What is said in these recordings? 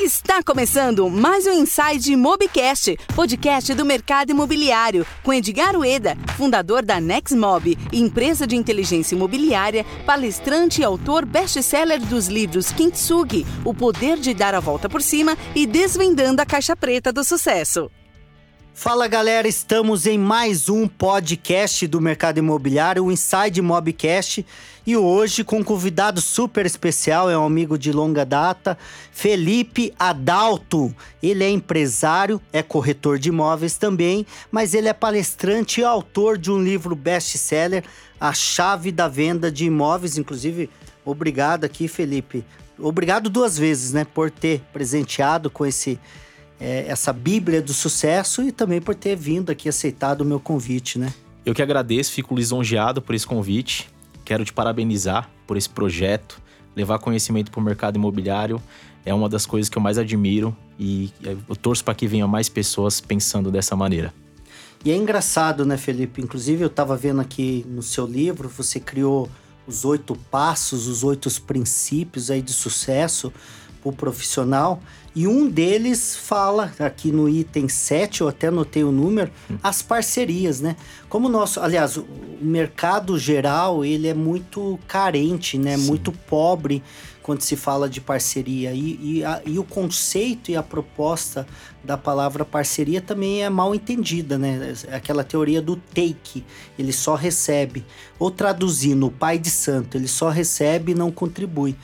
Está começando mais um Inside Mobcast, podcast do mercado imobiliário, com Edgar Ueda, fundador da Nexmob, empresa de inteligência imobiliária, palestrante e autor best-seller dos livros Kintsugi, O Poder de Dar a Volta por Cima e Desvendando a Caixa Preta do Sucesso. Fala galera, estamos em mais um podcast do mercado imobiliário, o Inside Mobcast, e hoje com um convidado super especial, é um amigo de longa data, Felipe Adalto. Ele é empresário, é corretor de imóveis também, mas ele é palestrante e autor de um livro best-seller, A Chave da Venda de Imóveis. Inclusive, obrigado aqui, Felipe. Obrigado duas vezes, né, por ter presenteado com esse é, essa Bíblia do sucesso e também por ter vindo aqui aceitado o meu convite, né? Eu que agradeço, fico lisonjeado por esse convite. Quero te parabenizar por esse projeto. Levar conhecimento para o mercado imobiliário é uma das coisas que eu mais admiro e eu torço para que venham mais pessoas pensando dessa maneira. E é engraçado, né, Felipe? Inclusive, eu estava vendo aqui no seu livro, você criou os oito passos, os oito princípios aí de sucesso para o profissional. E um deles fala, aqui no item 7, eu até anotei o número, as parcerias, né? Como o nosso, aliás, o mercado geral, ele é muito carente, né? Sim. Muito pobre quando se fala de parceria. E, e, a, e, o conceito e a proposta da palavra parceria também é mal entendida, né? Aquela teoria do take, ele só recebe. Ou traduzindo, o pai de santo, ele só recebe e não contribui.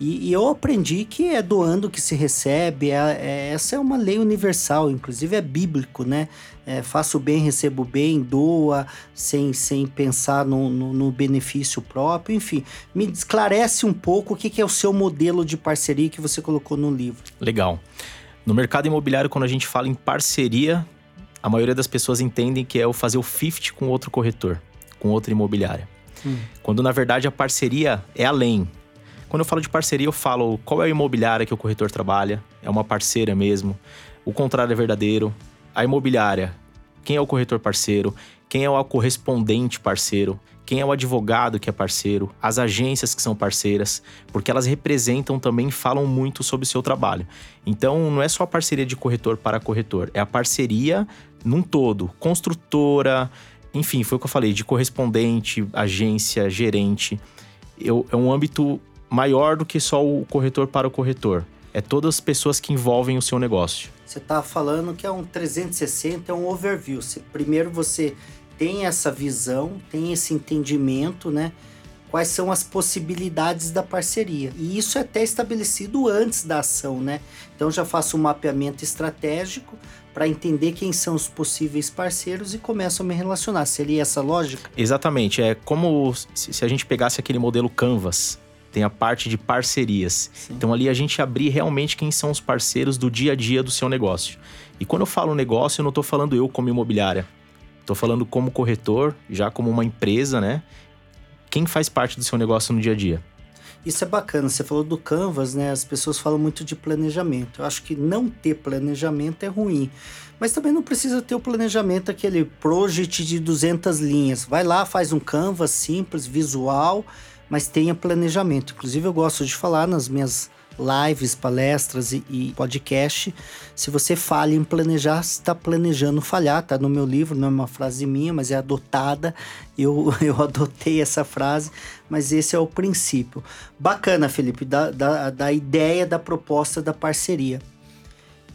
E, e, eu aprendi que é doando que se recebe, é, é, essa é uma lei universal, inclusive é bíblico, né? É, faço bem, recebo bem, doa, sem, sem pensar no, no, no, benefício próprio, enfim. Me esclarece um pouco o que, que é o seu modelo de parceria que você colocou no livro. Legal. No mercado imobiliário, quando a gente fala em parceria, a maioria das pessoas entendem que é o fazer o 50 com outro corretor, com outra imobiliária. Hum. Quando na verdade a parceria é além, quando eu falo de parceria, eu falo qual é a imobiliária que o corretor trabalha, é uma parceira mesmo. O contrário é verdadeiro. A imobiliária, quem é o corretor parceiro, quem é o correspondente parceiro, quem é o advogado que é parceiro, as agências que são parceiras, porque elas representam também falam muito sobre o seu trabalho. Então, não é só a parceria de corretor para corretor, é a parceria num todo, construtora, enfim, foi o que eu falei, de correspondente, agência, gerente. Eu, é um âmbito maior do que só o corretor para o corretor. É todas as pessoas que envolvem o seu negócio. Você está falando que é um 360, é um overview. primeiro você tem essa visão, tem esse entendimento, né? Quais são as possibilidades da parceria. E isso é até estabelecido antes da ação, né? Então já faço um mapeamento estratégico para entender quem são os possíveis parceiros e começo a me relacionar. Seria essa lógica? Exatamente. É como se a gente pegasse aquele modelo Canvas tem a parte de parcerias. Sim. Então ali a gente abrir realmente quem são os parceiros do dia a dia do seu negócio. E quando eu falo negócio, eu não estou falando eu como imobiliária. Estou falando como corretor, já como uma empresa, né? Quem faz parte do seu negócio no dia a dia? Isso é bacana. Você falou do Canvas, né? As pessoas falam muito de planejamento. Eu acho que não ter planejamento é ruim. Mas também não precisa ter o planejamento, aquele project de 200 linhas. Vai lá, faz um Canvas simples, visual mas tenha planejamento. Inclusive, eu gosto de falar nas minhas lives, palestras e, e podcast. Se você falha em planejar, está planejando falhar. Tá no meu livro, não é uma frase minha, mas é adotada. Eu, eu adotei essa frase, mas esse é o princípio. Bacana, Felipe, da, da, da ideia da proposta da parceria.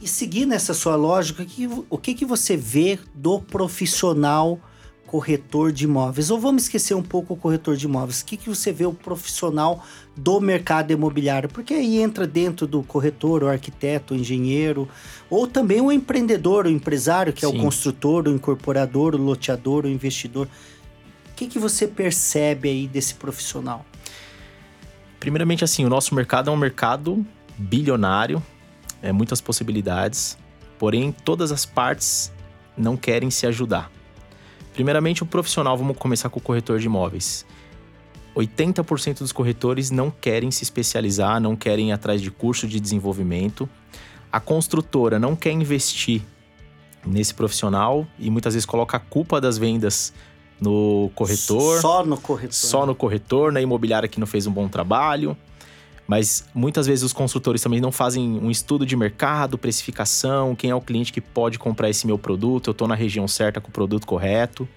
E seguindo essa sua lógica, o que, o que, que você vê do profissional? Corretor de imóveis. Ou vamos esquecer um pouco o corretor de imóveis. O que, que você vê o profissional do mercado imobiliário? Porque aí entra dentro do corretor, o arquiteto, o engenheiro, ou também o empreendedor, o empresário, que Sim. é o construtor, o incorporador, o loteador, o investidor. O que, que você percebe aí desse profissional? Primeiramente, assim, o nosso mercado é um mercado bilionário, é muitas possibilidades, porém todas as partes não querem se ajudar. Primeiramente, o profissional, vamos começar com o corretor de imóveis. 80% dos corretores não querem se especializar, não querem ir atrás de curso de desenvolvimento. A construtora não quer investir nesse profissional e muitas vezes coloca a culpa das vendas no corretor. Só no corretor. Só no corretor, na imobiliária que não fez um bom trabalho. Mas muitas vezes os consultores também não fazem um estudo de mercado, precificação, quem é o cliente que pode comprar esse meu produto, eu estou na região certa com o produto correto.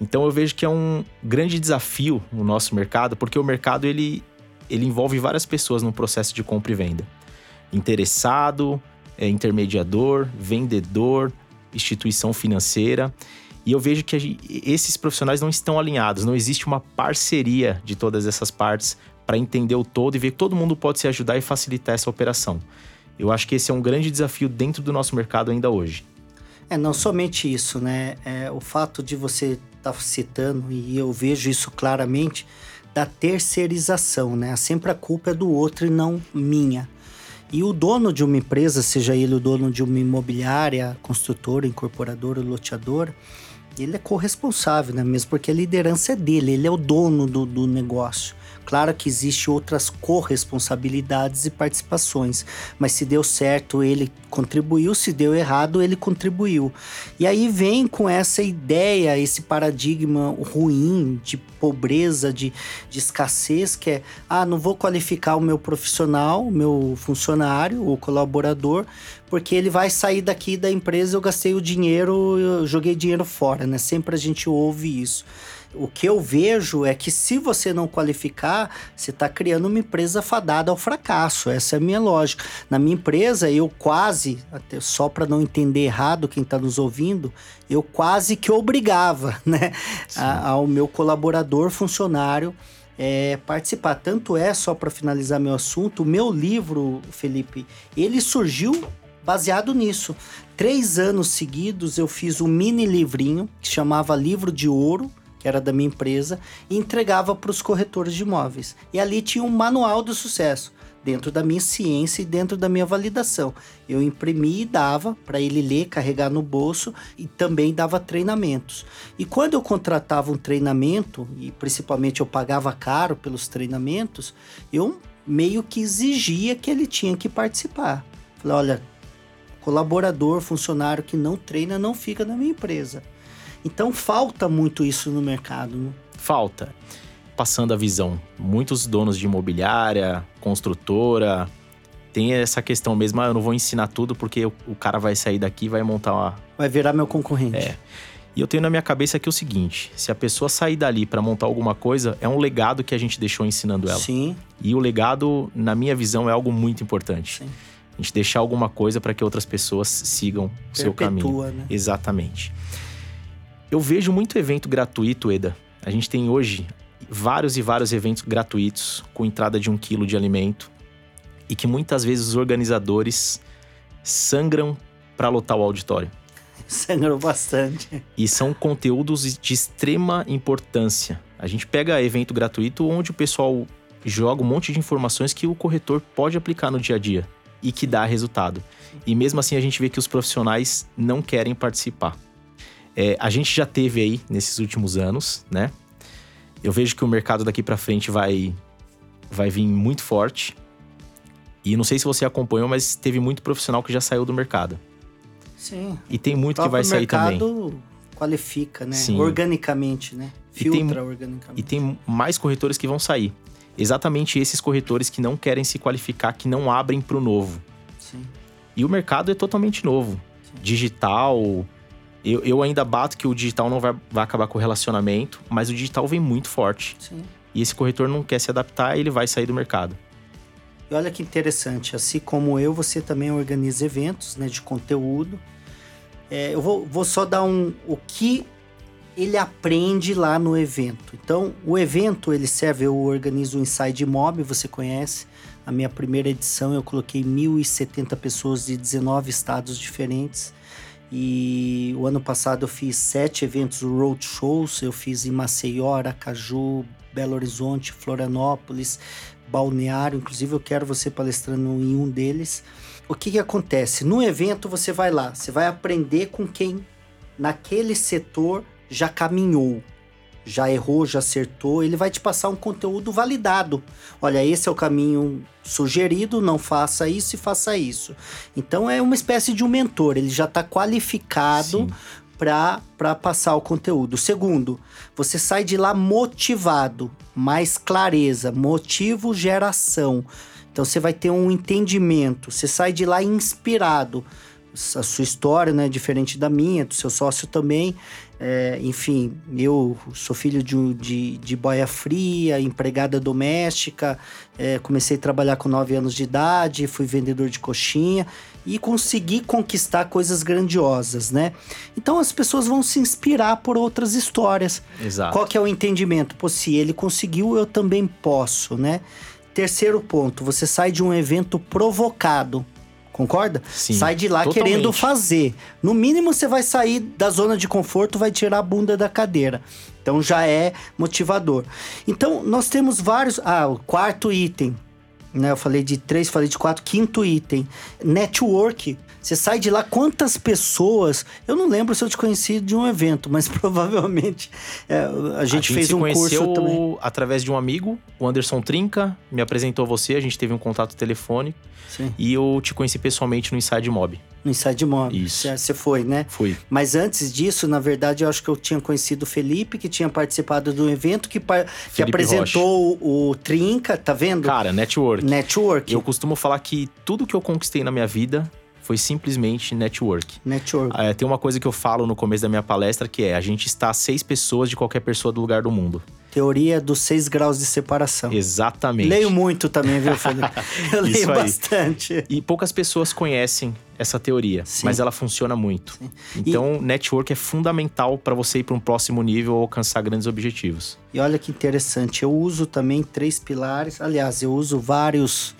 Então eu vejo que é um grande desafio no nosso mercado, porque o mercado ele, ele envolve várias pessoas no processo de compra e venda. Interessado, é, intermediador, vendedor, instituição financeira. E eu vejo que esses profissionais não estão alinhados, não existe uma parceria de todas essas partes para entender o todo e ver que todo mundo pode se ajudar e facilitar essa operação. Eu acho que esse é um grande desafio dentro do nosso mercado ainda hoje. É, não somente isso, né? É, o fato de você estar tá citando, e eu vejo isso claramente, da terceirização, né? Sempre a culpa é do outro e não minha. E o dono de uma empresa, seja ele o dono de uma imobiliária, construtora, incorporadora, loteadora, ele é corresponsável, né? Mesmo porque a liderança é dele, ele é o dono do, do negócio. Claro que existe outras corresponsabilidades e participações, mas se deu certo, ele contribuiu, se deu errado, ele contribuiu. E aí vem com essa ideia, esse paradigma ruim de pobreza, de, de escassez, que é: ah, não vou qualificar o meu profissional, o meu funcionário, o colaborador, porque ele vai sair daqui da empresa, eu gastei o dinheiro, eu joguei dinheiro fora, né? Sempre a gente ouve isso. O que eu vejo é que se você não qualificar, você está criando uma empresa fadada ao fracasso. Essa é a minha lógica. Na minha empresa, eu quase, até só para não entender errado quem está nos ouvindo, eu quase que obrigava né, a, ao meu colaborador, funcionário, é, participar. Tanto é, só para finalizar meu assunto, o meu livro, Felipe, ele surgiu baseado nisso. Três anos seguidos eu fiz um mini livrinho que chamava Livro de Ouro que era da minha empresa, e entregava para os corretores de imóveis. E ali tinha um manual do sucesso, dentro da minha ciência e dentro da minha validação. Eu imprimi e dava para ele ler, carregar no bolso e também dava treinamentos. E quando eu contratava um treinamento, e principalmente eu pagava caro pelos treinamentos, eu meio que exigia que ele tinha que participar. Falei, olha, colaborador, funcionário que não treina não fica na minha empresa. Então falta muito isso no mercado. Né? Falta. Passando a visão, muitos donos de imobiliária, construtora, tem essa questão mesmo, ah, eu não vou ensinar tudo porque o, cara vai sair daqui e vai montar uma. Vai virar meu concorrente. É. E eu tenho na minha cabeça aqui o seguinte: se a pessoa sair dali para montar alguma coisa, é um legado que a gente deixou ensinando ela. Sim. E o legado, na minha visão, é algo muito importante. Sim. A gente deixar alguma coisa para que outras pessoas sigam o seu caminho. Né? Exatamente. Eu vejo muito evento gratuito, Eda. A gente tem hoje vários e vários eventos gratuitos com entrada de um quilo de alimento e que muitas vezes os organizadores sangram para lotar o auditório. Sangram bastante. E são conteúdos de extrema importância. A gente pega evento gratuito onde o pessoal joga um monte de informações que o corretor pode aplicar no dia a dia e que dá resultado. E mesmo assim a gente vê que os profissionais não querem participar. É, a gente já teve aí nesses últimos anos, né? Eu vejo que o mercado daqui para frente vai, vai vir muito forte. E não sei se você acompanhou, mas teve muito profissional que já saiu do mercado. Sim. E tem muito que vai sair também. O mercado qualifica, né? Sim. Organicamente, né? Filtra e tem, organicamente. E tem mais corretores que vão sair. Exatamente esses corretores que não querem se qualificar, que não abrem para o novo. Sim. E o mercado é totalmente novo. Sim. Digital, eu, eu ainda bato que o digital não vai, vai acabar com o relacionamento, mas o digital vem muito forte. Sim. E esse corretor não quer se adaptar, ele vai sair do mercado. E olha que interessante, assim como eu, você também organiza eventos né, de conteúdo. É, eu vou, vou só dar um o que ele aprende lá no evento. Então, o evento ele serve, eu organizo o Inside Mob, você conhece. A minha primeira edição eu coloquei 1.070 pessoas de 19 estados diferentes. E o ano passado eu fiz sete eventos road shows. Eu fiz em Maceió, Aracaju, Belo Horizonte, Florianópolis, Balneário. Inclusive eu quero você palestrando em um deles. O que, que acontece? No evento você vai lá, você vai aprender com quem naquele setor já caminhou já errou, já acertou, ele vai te passar um conteúdo validado. Olha, esse é o caminho sugerido, não faça isso e faça isso. Então é uma espécie de um mentor, ele já está qualificado para passar o conteúdo. Segundo, você sai de lá motivado, mais clareza, motivo, geração. Então você vai ter um entendimento, você sai de lá inspirado. A sua história né, é diferente da minha, do seu sócio também. É, enfim, eu sou filho de, de, de boia fria, empregada doméstica, é, comecei a trabalhar com 9 anos de idade, fui vendedor de coxinha e consegui conquistar coisas grandiosas, né? Então as pessoas vão se inspirar por outras histórias. Exato. Qual que é o entendimento? Pô, se ele conseguiu, eu também posso, né? Terceiro ponto, você sai de um evento provocado. Concorda? Sim, sai de lá totalmente. querendo fazer. No mínimo, você vai sair da zona de conforto, vai tirar a bunda da cadeira. Então já é motivador. Então, nós temos vários. Ah, o quarto item. Né? Eu falei de três, falei de quatro. Quinto item: network. Você sai de lá, quantas pessoas. Eu não lembro se eu te conheci de um evento, mas provavelmente é, a, gente a fez se um conheceu curso também. através de um amigo, o Anderson Trinca, me apresentou você, a gente teve um contato telefônico Sim, e eu te conheci pessoalmente no Inside Mob. No Inside Mob. Isso. Você- foi, né? Fui. Mas antes disso, na verdade, eu acho que eu tinha conhecido o Felipe, que tinha participado do evento, que, par- que apresentou o, o Trinca, tá vendo? Cara, network. Network. Eu costumo falar que tudo que eu conquistei na minha vida foi simplesmente network. Network. É, tem uma coisa que eu falo no começo da minha palestra que é: a gente está a seis pessoas de qualquer pessoa do lugar do mundo. Teoria dos seis graus de separação. Exatamente. Leio muito também, viu, Felipe? Eu leio bastante. E poucas pessoas conhecem essa teoria, Sim. mas ela funciona muito. Então, network é fundamental para você ir para um próximo nível ou alcançar grandes objetivos. E olha que interessante, eu uso também três pilares. Aliás, eu uso vários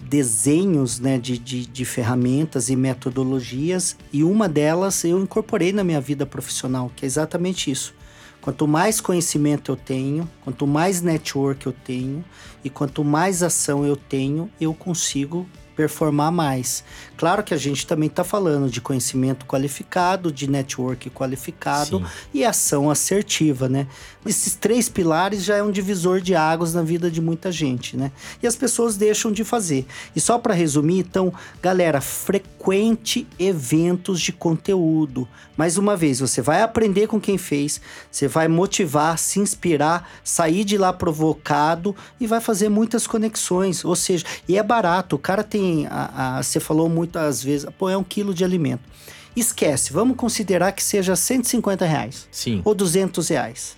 desenhos né, de, de, de ferramentas e metodologias, e uma delas eu incorporei na minha vida profissional, que é exatamente isso. Quanto mais conhecimento eu tenho, quanto mais network eu tenho e quanto mais ação eu tenho, eu consigo performar mais. Claro que a gente também está falando de conhecimento qualificado, de network qualificado Sim. e ação assertiva, né? Esses três pilares já é um divisor de águas na vida de muita gente, né? E as pessoas deixam de fazer. E só para resumir, então, galera, frequente eventos de conteúdo. Mais uma vez, você vai aprender com quem fez, você vai motivar, se inspirar, sair de lá provocado e vai fazer muitas conexões. Ou seja, e é barato. O cara tem, a, a- você falou muitas vezes, pô, é um quilo de alimento. Esquece, vamos considerar que seja 150 reais Sim. ou 200 reais.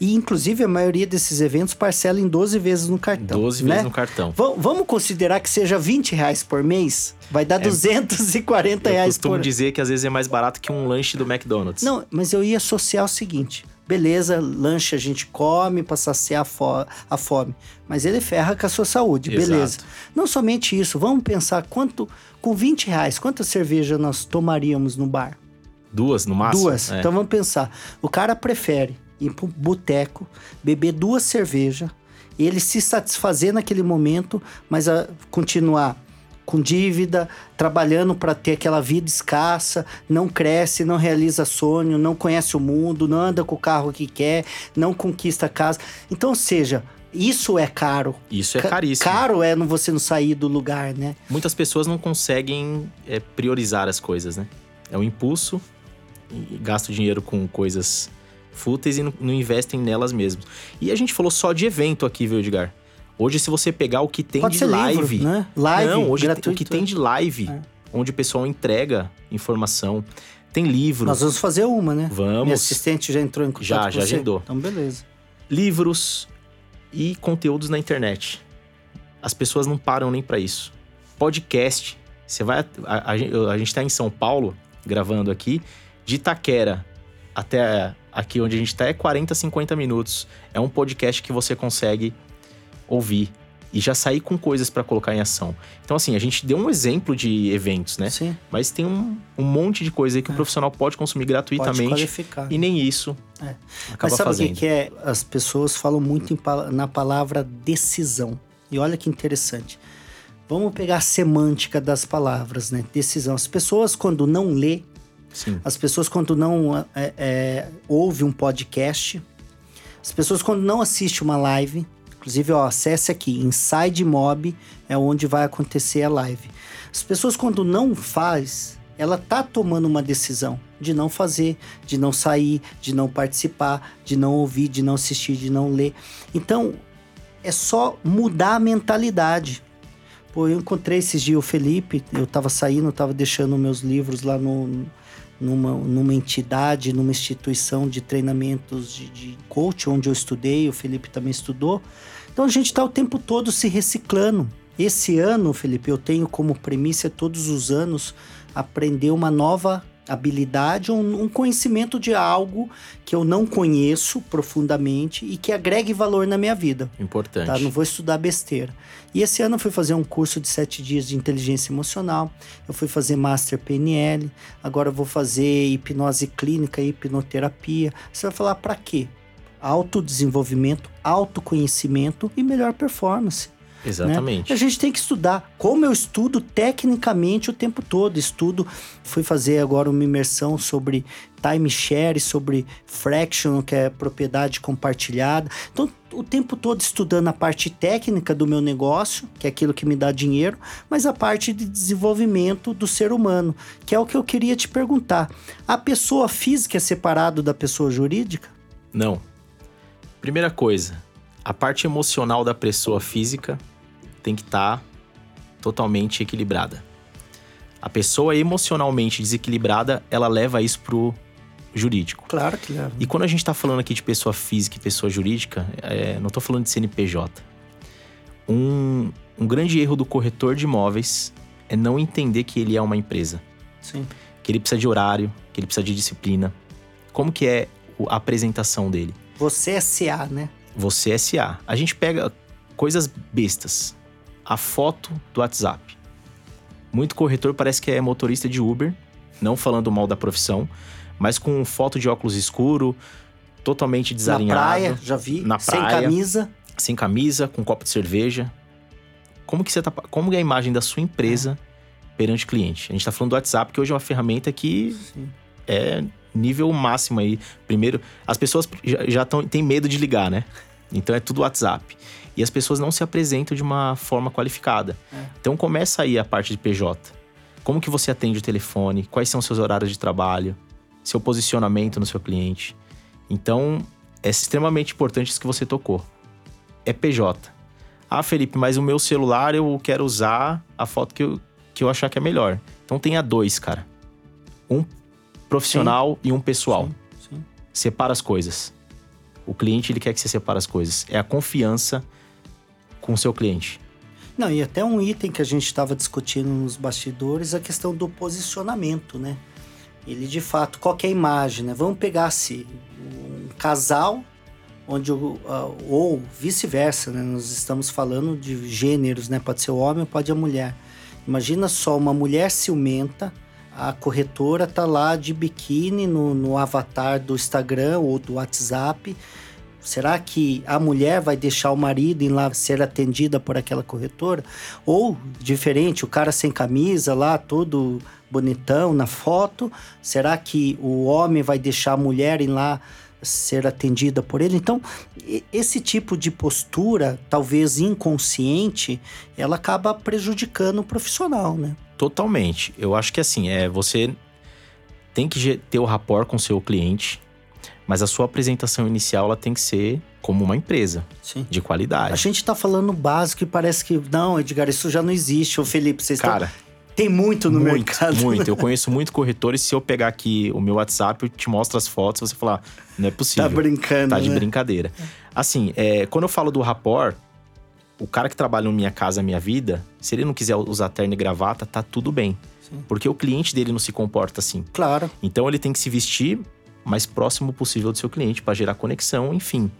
E, inclusive, a maioria desses eventos parcela em 12 vezes no cartão. 12 né? vezes no cartão. Va- Vamos considerar que seja 20 reais por mês? Vai dar 240 É, Eu reais costumo por dizer que às vezes é mais barato que um lanche do McDonald's. Não, mas eu ia associar o seguinte: beleza, lanche a gente come para saciar a, fo- a fome, mas ele ferra com a sua saúde, Exato. beleza. Não somente isso, vamos pensar quanto, com 20 reais, quanta cerveja nós tomaríamos no bar? Duas no máximo? Duas. É. Então vamos pensar. O cara prefere ir pro boteco, beber duas cervejas, ele se satisfazer naquele momento, mas a, continuar com dívida, trabalhando para ter aquela vida escassa, não cresce, não realiza sonho, não conhece o mundo, não anda com o carro que quer, não conquista a casa. Então, ou seja, isso é caro. Isso é Ca- caríssimo. Caro é você não sair do lugar, né? Muitas pessoas não conseguem é, priorizar as coisas, né? É um impulso, gasta o dinheiro com coisas fúteis e não, não investem nelas mesmas. E a gente falou só de evento aqui, viu, Edgar? Hoje, se você pegar o que tem Pode de live. livro, né? Live, não, hoje gratuito. o que tem de live, É. onde o pessoal entrega informação. Tem livros, Nós vamos fazer uma, né? Vamos. Minha assistente já entrou em contato Já, com já você? agendou. Então, beleza. livros e conteúdos na internet. As pessoas não param nem para isso. Podcast. Você vai. A, a, gente- a gente tá em São Paulo, gravando aqui, de Itaquera até aqui onde a gente tá é 40, 50 minutos. É um podcast que você consegue ouvir e já sair com coisas para colocar em ação. Então, assim, a gente deu um exemplo de eventos, né? Sim, Mas tem um, um monte de coisa aí que o profissional pode consumir pode gratuitamente qualificar. e nem isso É. acaba Mas sabe fazendo. o que, é? As pessoas falam muito em na palavra decisão. E olha que interessante. Vamos pegar a semântica das palavras, né? Decisão. As pessoas, quando não lê, Sim. as pessoas, quando não é, é, ouve um podcast, as pessoas, quando não assiste uma live, inclusive, ó, acesse aqui, Inside Mob é onde vai acontecer a live. As pessoas, quando não faz ela tá tomando uma decisão de não fazer, de não sair, de não participar, de não ouvir, de não assistir, de não ler. Então, é só mudar a mentalidade. Pô, eu encontrei esses dias o Felipe, eu tava saindo, tava deixando meus livros lá no, numa, numa entidade, numa instituição de treinamentos de, de coach, onde eu estudei, o Felipe também estudou. Então a gente está o tempo todo se reciclando. Esse ano, Felipe, eu tenho como premissa todos os anos aprender uma nova habilidade, um, um, conhecimento de algo que eu não conheço profundamente e que agregue valor na minha vida. Importante. Tá? Não vou estudar besteira. E esse ano eu fui fazer um curso de sete dias de inteligência emocional, eu fui fazer Master PNL, agora eu vou fazer hipnose clínica e hipnoterapia. Você vai falar para quê? Autodesenvolvimento, autoconhecimento e melhor performance. Exatamente. Né? A gente tem que estudar. Como eu estudo tecnicamente o tempo todo. Estudo, fui fazer agora uma imersão sobre timeshare, sobre fraction, que é propriedade compartilhada. Então, o tempo todo estudando a parte técnica do meu negócio, que é aquilo que me dá dinheiro, mas a parte de desenvolvimento do ser humano, que é o que eu queria te perguntar. A pessoa física é separado da pessoa jurídica? Não. Primeira coisa, a parte emocional da pessoa física tem que estar tá totalmente equilibrada. A pessoa emocionalmente desequilibrada, ela leva isso pro jurídico. Claro que leva. E quando a gente está falando aqui de pessoa física e pessoa jurídica, é, não estou falando de CNPJ. Um, um grande erro do corretor de imóveis é não entender que ele é uma empresa. Sim. Que ele precisa de horário, que ele precisa de disciplina. Como que é a apresentação dele? Você é CA, né? Você é SA. A gente pega coisas bestas a foto do WhatsApp. Muito corretor parece que é motorista de Uber, não falando mal da profissão, mas com foto de óculos escuro, totalmente desalinhado. Na praia, já vi. Na praia. Sem camisa. Sem camisa, com um copo de cerveja. Como que você tá. Como é a imagem da sua empresa é. perante cliente? A gente tá falando do WhatsApp, que hoje é uma ferramenta que Sim. é nível máximo aí. Primeiro, as pessoas já, estão têm medo de ligar, né? Então é tudo WhatsApp e as pessoas não se apresentam de uma forma qualificada. É. Então começa aí a parte de PJ. Como que você atende o telefone? Quais são seus horários de trabalho? Seu posicionamento no seu cliente? Então é extremamente importante isso que você tocou. É PJ. Ah, Felipe, mas o meu celular eu quero usar a foto que eu, que eu achar que é melhor. Então tenha dois, cara. Um profissional sim. e um pessoal. Sim, sim. Separa as coisas. O cliente ele quer que você separe as coisas. É a confiança com o seu cliente. Não, e até um item que a gente estava discutindo nos bastidores, a questão do posicionamento, né? Ele de fato, qual é a imagem, né? Vamos pegar assim, um casal onde ou vice-versa, né? Nós estamos falando de gêneros, né? Pode ser o homem pode a mulher. Imagina só uma mulher ciumenta, a corretora tá lá de biquíni no, no avatar do Instagram ou do WhatsApp Será que a mulher vai deixar o marido ir lá ser atendida por aquela corretora? Ou, diferente, o cara sem camisa lá, todo bonitão na foto, será que o homem vai deixar a mulher ir lá ser atendida por ele? Então, esse tipo de postura, talvez inconsciente, ela acaba prejudicando o profissional, né? Totalmente. Eu acho que assim, é você tem que ter o rapport com seu cliente, mas a sua apresentação inicial ela tem que ser como uma empresa Sim. de qualidade. A gente está falando básico e parece que não, Edgar, isso já não existe. O Felipe, vocês Cara, estão... Tem muito no muito, mercado. Muito. Eu conheço muito corretores. Se eu pegar aqui o meu WhatsApp, eu te mostro as fotos, você falar, não é possível. Tá brincando. Tá de né? brincadeira. Assim, é, quando eu falo do rapport, o cara que trabalha na minha casa, minha vida, se ele não quiser usar terno e gravata, tá tudo bem. Sim. Porque o cliente dele não se comporta assim. Claro. Então ele tem que se vestir mais próximo possível do seu cliente para gerar conexão, enfim.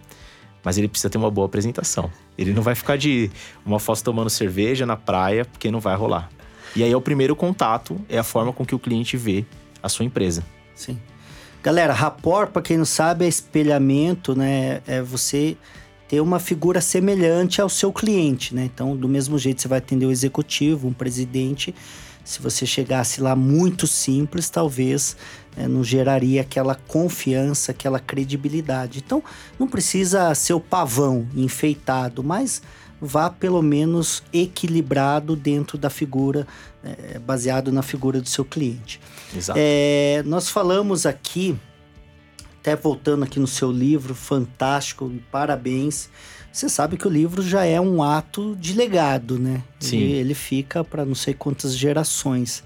Mas ele precisa ter uma boa apresentação. Ele não vai ficar de uma foto tomando cerveja na praia, porque não vai rolar. E aí é o primeiro contato, é a forma com que o cliente vê a sua empresa. Sim. Galera, rapport, para quem não sabe, é espelhamento, né? É você ter uma figura semelhante ao seu cliente, né? Então, do mesmo jeito você vai atender o executivo, um presidente, se você chegasse lá muito simples, talvez é, não geraria aquela confiança, aquela credibilidade. Então, não precisa ser o pavão enfeitado, mas vá pelo menos equilibrado dentro da figura, é, baseado na figura do seu cliente. Exato. É, nós falamos aqui, até voltando aqui no seu livro, fantástico, parabéns. Você sabe que o livro já é um ato de legado, né? Sim. Ele, ele fica para não sei quantas gerações.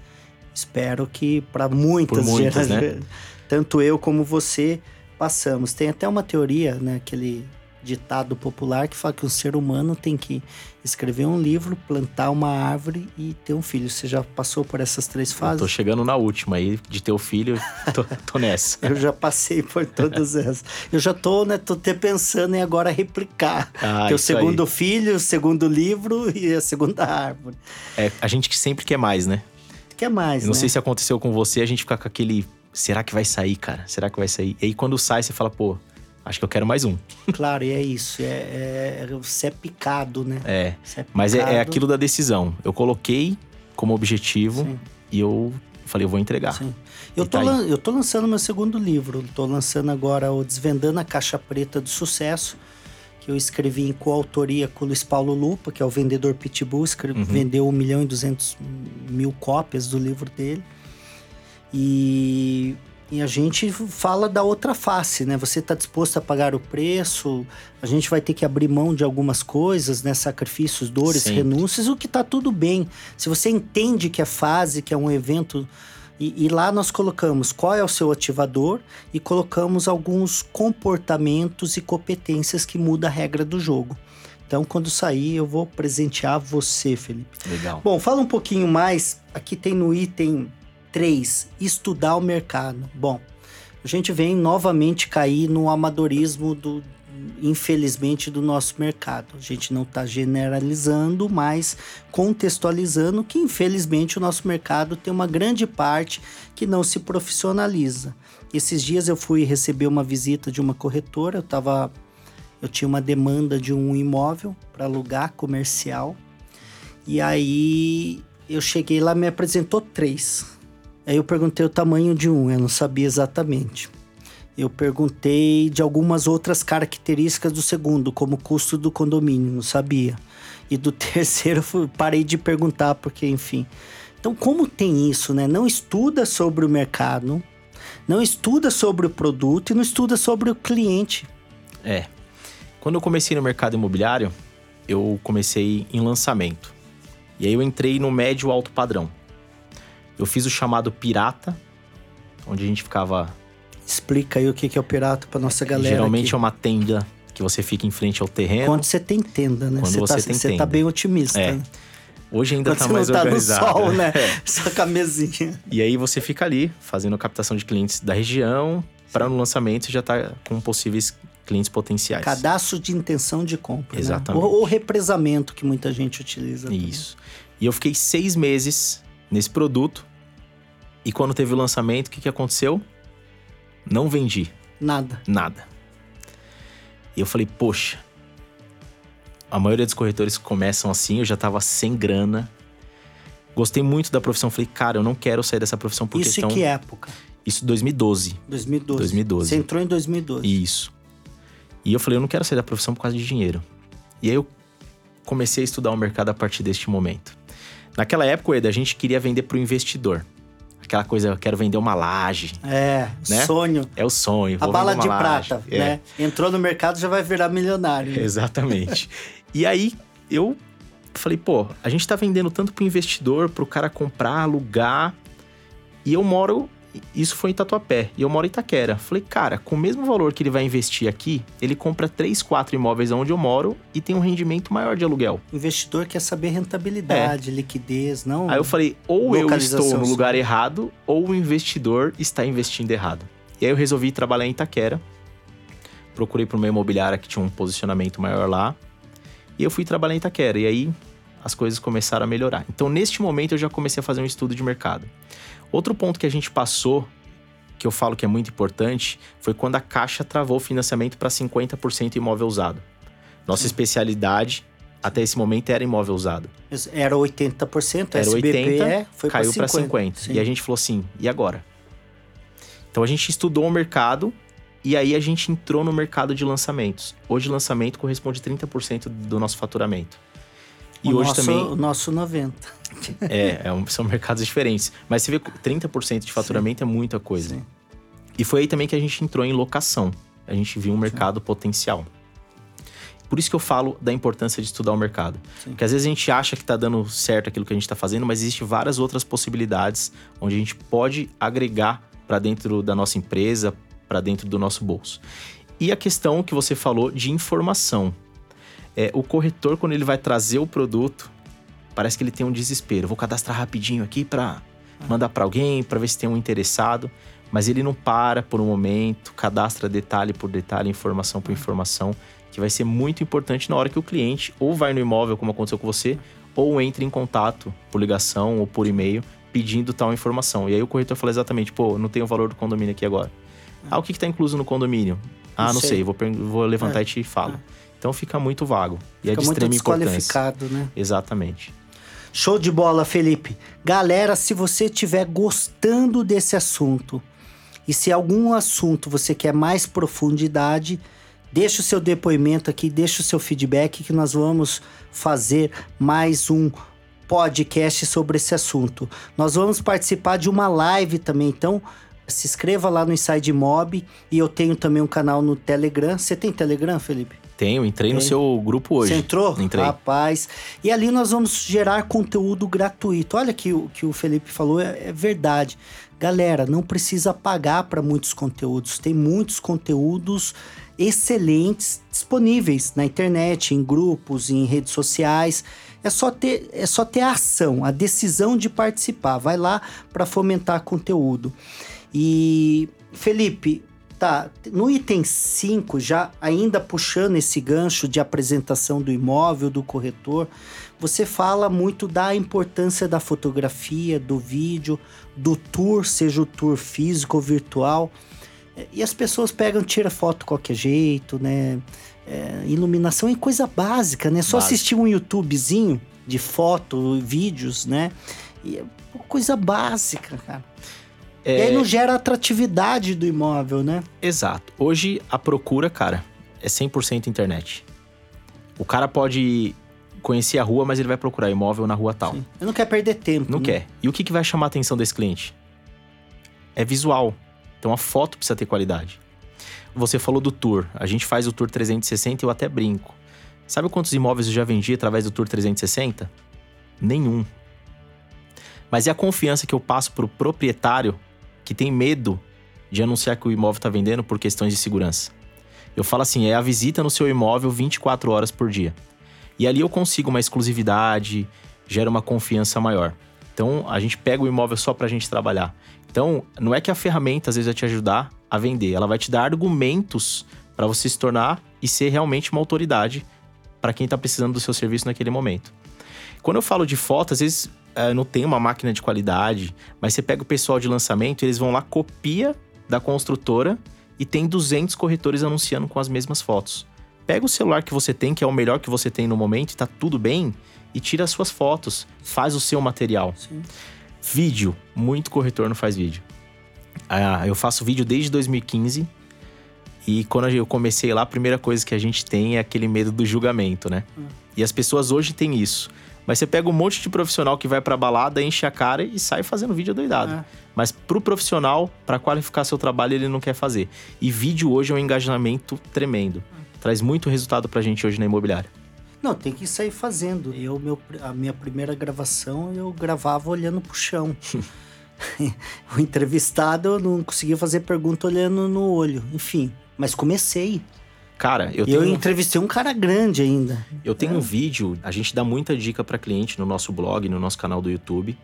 Espero que para muitas, muitas, gerações. né? Tanto eu como você passamos. Tem até uma teoria, né? Aquele ditado popular que fala que o ser humano tem que escrever um livro, plantar uma árvore e ter um filho. Você já passou por essas três Eu fases? tô chegando na última aí, de ter o filho, tô, tô nessa. Eu já passei por todas essas. Eu já tô, né? Tô até pensando em agora replicar. Ah, Ter o isso aí. segundo filho, o segundo livro e a segunda árvore. É, a gente que sempre quer mais, né? O que é mais, Eu não né? sei se aconteceu com você, a gente fica com aquele. Será que vai sair, cara? Será que vai sair? E aí quando sai, você fala, pô, acho que eu quero mais um. Claro, e é isso. É, é, você é picado, né? É. É Mas é, é aquilo da decisão. Eu coloquei como objetivo Sim. e eu falei, eu vou entregar. Sim. Eu tô, tá aí. lan- eu tô lançando meu segundo livro. Tô lançando agora o Desvendando a Caixa Preta do Sucesso, que eu escrevi em coautoria com o Luiz Paulo Lupa, que é o vendedor Pitbull. Escre- Uhum. Vendeu 1 milhão e 200 mil cópias do livro dele. E, e a gente fala da outra face, né? Você está disposto a pagar o preço, a gente vai ter que abrir mão de algumas coisas, né? Sacrifícios, dores, Sempre. renúncias, o que tá tudo bem. Se você entende que é fase, que é um evento. E, e lá nós colocamos qual é o seu ativador e colocamos alguns comportamentos e competências que mudam a regra do jogo. Então, quando sair, eu vou presentear você, Felipe. Legal. Bom, fala um pouquinho mais. Aqui tem no item 3, estudar o mercado. Bom, a gente vem novamente cair no amadorismo do infelizmente do nosso mercado. A gente não está generalizando, mas contextualizando que infelizmente o nosso mercado tem uma grande parte que não se profissionaliza. Esses dias eu fui receber uma visita de uma corretora, eu tava eu tinha uma demanda de um imóvel para alugar comercial. E aí eu cheguei lá, me apresentou três. Aí eu perguntei o tamanho de um, eu não sabia exatamente. Eu perguntei de algumas outras características do segundo, como o custo do condomínio, não sabia. E do terceiro, parei de perguntar, porque, enfim. Então, como tem isso, né? Não estuda sobre o mercado, não estuda sobre o produto e não estuda sobre o cliente. É. Quando eu comecei no mercado imobiliário, eu comecei em lançamento. E aí eu entrei no médio alto padrão. Eu fiz o chamado pirata, onde a gente ficava. Explica aí o que é o pirata para nossa galera. geralmente aqui. é uma tenda que você fica em frente ao terreno. Quando você tem tenda, né? Quando você tá, tem Você tá tenda. bem otimista. É. né? Hoje ainda Quando tá você mais não tá organizado. no sol, né? É. Só. E aí você fica ali fazendo captação de clientes da região, para no lançamento você já tá com possíveis clientes potenciais. Cadastro de intenção de compra. Exatamente. Né? Ou, ou represamento, que muita gente utiliza. também. Isso. E eu fiquei seis meses nesse produto. E quando teve o lançamento, o que, que aconteceu? Não vendi Nada. nada. E eu falei, poxa, a maioria dos corretores começam assim, eu já tava sem grana. Gostei muito da profissão. Falei, cara, eu não quero sair dessa profissão por Isso questão. em que época? Isso 2012. 2012. 2012. Você entrou em 2012. Isso. E eu falei, eu não quero sair da profissão por causa de dinheiro. E aí eu comecei a estudar o mercado a partir deste momento. Naquela época, Eda, a gente queria vender para o investidor. Aquela coisa, eu quero vender uma laje. É, Né? sonho. É o sonho. A bala de laje. prata, É, né? Entrou no mercado, já vai virar milionário. né? Exatamente. e aí eu falei, pô, a gente tá vendendo tanto pro investidor, pro cara comprar, alugar. E eu moro. Isso foi em Tatuapé. E eu moro em Itaquera. Falei, cara, com o mesmo valor que ele vai investir aqui, ele compra três, quatro imóveis onde eu moro e tem um rendimento maior de aluguel. O investidor quer saber rentabilidade, liquidez, não. É. Aí eu falei, ou eu estou no lugar errado, ou o investidor está investindo errado. E aí eu resolvi trabalhar em Itaquera. Procurei para uma imobiliária que tinha um posicionamento maior lá. E eu fui trabalhar em Itaquera. E aí as coisas começaram a melhorar. Então, neste momento, eu já comecei a fazer um estudo de mercado. Outro ponto que a gente passou, que eu falo que é muito importante, foi quando a Caixa travou o financiamento para 50% imóvel usado. Nossa especialidade até esse momento era imóvel usado. Era 80%, a Era SBP 80, é, foi caiu para para 50. Sim. E a gente falou assim, e agora? Então a gente estudou o mercado e aí a gente entrou no mercado de lançamentos. Hoje lançamento corresponde a 30% do nosso faturamento. E o hoje nosso, também. O nosso 90. É, é um, são mercados diferentes. Mas você vê que 30% de faturamento é muita coisa. Sim. E foi aí também que a gente entrou em locação. A gente viu um mercado potencial. Por isso que eu falo da importância de estudar o mercado. Sim. Porque às vezes a gente acha que está dando certo aquilo que a gente está fazendo, mas existe várias outras possibilidades onde a gente pode agregar para dentro da nossa empresa, para dentro do nosso bolso. E a questão que você falou de informação. É, o corretor, quando ele vai trazer o produto, parece que ele tem um desespero. Vou cadastrar rapidinho aqui para mandar para alguém, para ver se tem um interessado. Mas ele não para por um momento, cadastra detalhe por detalhe, informação por informação, que vai ser muito importante na hora que o cliente ou vai no imóvel, como aconteceu com você, ou entra em contato por ligação ou por e-mail pedindo tal informação. E aí o corretor fala exatamente, pô, não tem o valor do condomínio aqui agora. Ah, o que está incluso no condomínio? Ah, não, Não sei. sei, vou, vou levantar É, e te falo. é. Então fica muito vago. E é Fica de muito extrema importância. desqualificado, né? Exatamente. Show de bola, Felipe. Galera, se você estiver gostando desse assunto e se algum assunto você quer mais profundidade, deixa o seu depoimento aqui, deixa o seu feedback que nós vamos fazer mais um podcast sobre esse assunto. Nós vamos participar de uma live também, então se inscreva lá no Inside Mob e eu tenho também um canal no Telegram. Você tem Telegram, Felipe? Tenho, entrei no Tem. seu grupo hoje. Você entrou? Entrei. Rapaz. E ali nós vamos gerar conteúdo gratuito. Olha que o que o Felipe falou é, é verdade. Galera, não precisa pagar para muitos conteúdos. Tem muitos conteúdos excelentes disponíveis na internet, em grupos, em redes sociais. É só ter, é só ter a ação, a decisão de participar. Vai lá para fomentar conteúdo. E Felipe, tá, no item 5, já ainda puxando esse gancho de apresentação do imóvel, do corretor, você fala muito da importância da fotografia, do vídeo, do tour, seja o tour físico ou virtual. E as pessoas pegam, tira foto de qualquer jeito, né? É, iluminação é coisa básica, né? Só Básico. assistir um YouTubezinho de foto, vídeos, né? E é coisa básica, cara. E É, aí não gera atratividade do imóvel, né? Exato. Hoje a procura, cara, é 100% internet. O cara pode conhecer a rua, mas ele vai procurar imóvel na rua tal. Sim. Eu não quero perder tempo. Não né? quer. E o que, que vai chamar a atenção desse cliente? É visual. Então a foto precisa ter qualidade. Você falou do tour. A gente faz o tour 360 e eu até brinco. Sabe quantos imóveis eu já vendi através do tour 360? Nenhum. Mas é a confiança que eu passo pro proprietário que tem medo de anunciar que o imóvel está vendendo por questões de segurança. Eu falo assim, é a visita no seu imóvel 24 horas por dia. E ali eu consigo uma exclusividade, gera uma confiança maior. Então, a gente pega o imóvel só pra gente trabalhar. Então, não é que a ferramenta às vezes vai te ajudar a vender, ela vai te dar argumentos para você se tornar e ser realmente uma autoridade para quem tá precisando do seu serviço naquele momento. Quando eu falo de foto, às vezes eh, não tem uma máquina de qualidade, mas você pega o pessoal de lançamento, eles vão lá, copia da construtora e tem 200 corretores anunciando com as mesmas fotos. Pega o celular que você tem, que é o melhor que você tem no momento, e tá tudo bem, e tira as suas fotos, faz o seu material. Sim. Vídeo, muito corretor não faz vídeo. Ah, eu faço vídeo desde 2015 e quando eu comecei lá, a primeira coisa que a gente tem é aquele medo do julgamento, né? E as pessoas hoje têm isso. Mas você pega um monte de profissional que vai pra balada, enche a cara e sai fazendo vídeo doidado. É. Mas pro profissional, para qualificar seu trabalho, ele não quer fazer. E vídeo hoje é um engajamento tremendo. Traz muito resultado pra gente hoje na imobiliária. Não, tem que sair fazendo. Eu, meu, a minha primeira gravação, eu gravava olhando pro chão. o entrevistado, eu não conseguia fazer pergunta olhando no olho. Enfim, mas comecei. Cara, eu e eu tenho, entrevistei um cara grande ainda. eu tenho um vídeo, a gente dá muita dica pra cliente no nosso blog, no nosso canal do YouTube.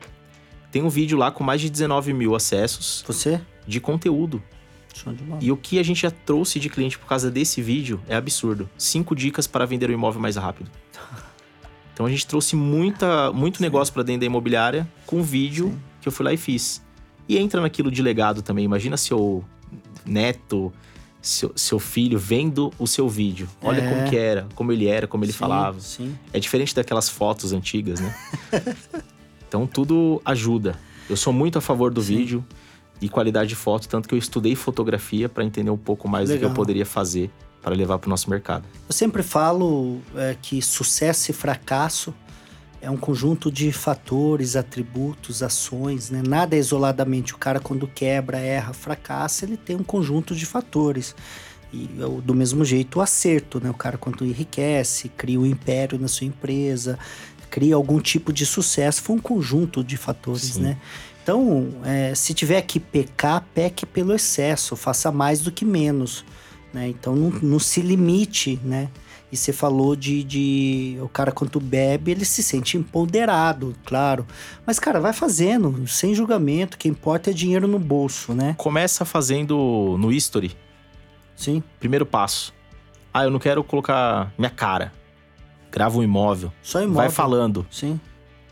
Tem um vídeo lá com mais de 19 mil acessos Você? de conteúdo. E o que a gente já trouxe de cliente por causa desse vídeo é absurdo. Cinco dicas para vender o imóvel mais rápido. Então a gente trouxe muita, muito negócio para dentro da imobiliária com um vídeo que eu fui lá e fiz. E entra naquilo de legado também. Imagina seu neto, seu, seu filho vendo o seu vídeo. Olha É. como que era, como ele era, como ele Sim, falava. Sim. É diferente daquelas fotos antigas, né? então tudo ajuda. Eu sou muito a favor do Sim. vídeo e qualidade de foto, tanto que eu estudei fotografia para entender um pouco mais do que eu Legal. poderia fazer para levar para o nosso mercado. Eu sempre falo é, que sucesso e fracasso é um conjunto de fatores, atributos, ações, né? Nada é isoladamente. O cara, quando quebra, erra, fracassa, ele tem um conjunto de fatores. E do mesmo jeito o acerto, né? O cara quando enriquece, cria um império na sua empresa, cria algum tipo de sucesso, foi um conjunto de fatores, Sim. né? Então, é, se tiver que pecar, peque pelo excesso, faça mais do que menos, né? Então, não, não se limite, né? E você falou de, de. O cara, quando bebe, ele se sente empoderado, claro. Mas, cara, vai fazendo, sem julgamento. O que importa é dinheiro no bolso, né? Começa fazendo no history. Sim. Primeiro passo. Ah, eu não quero colocar minha cara. Grava um imóvel. Só imóvel. Vai falando. Sim.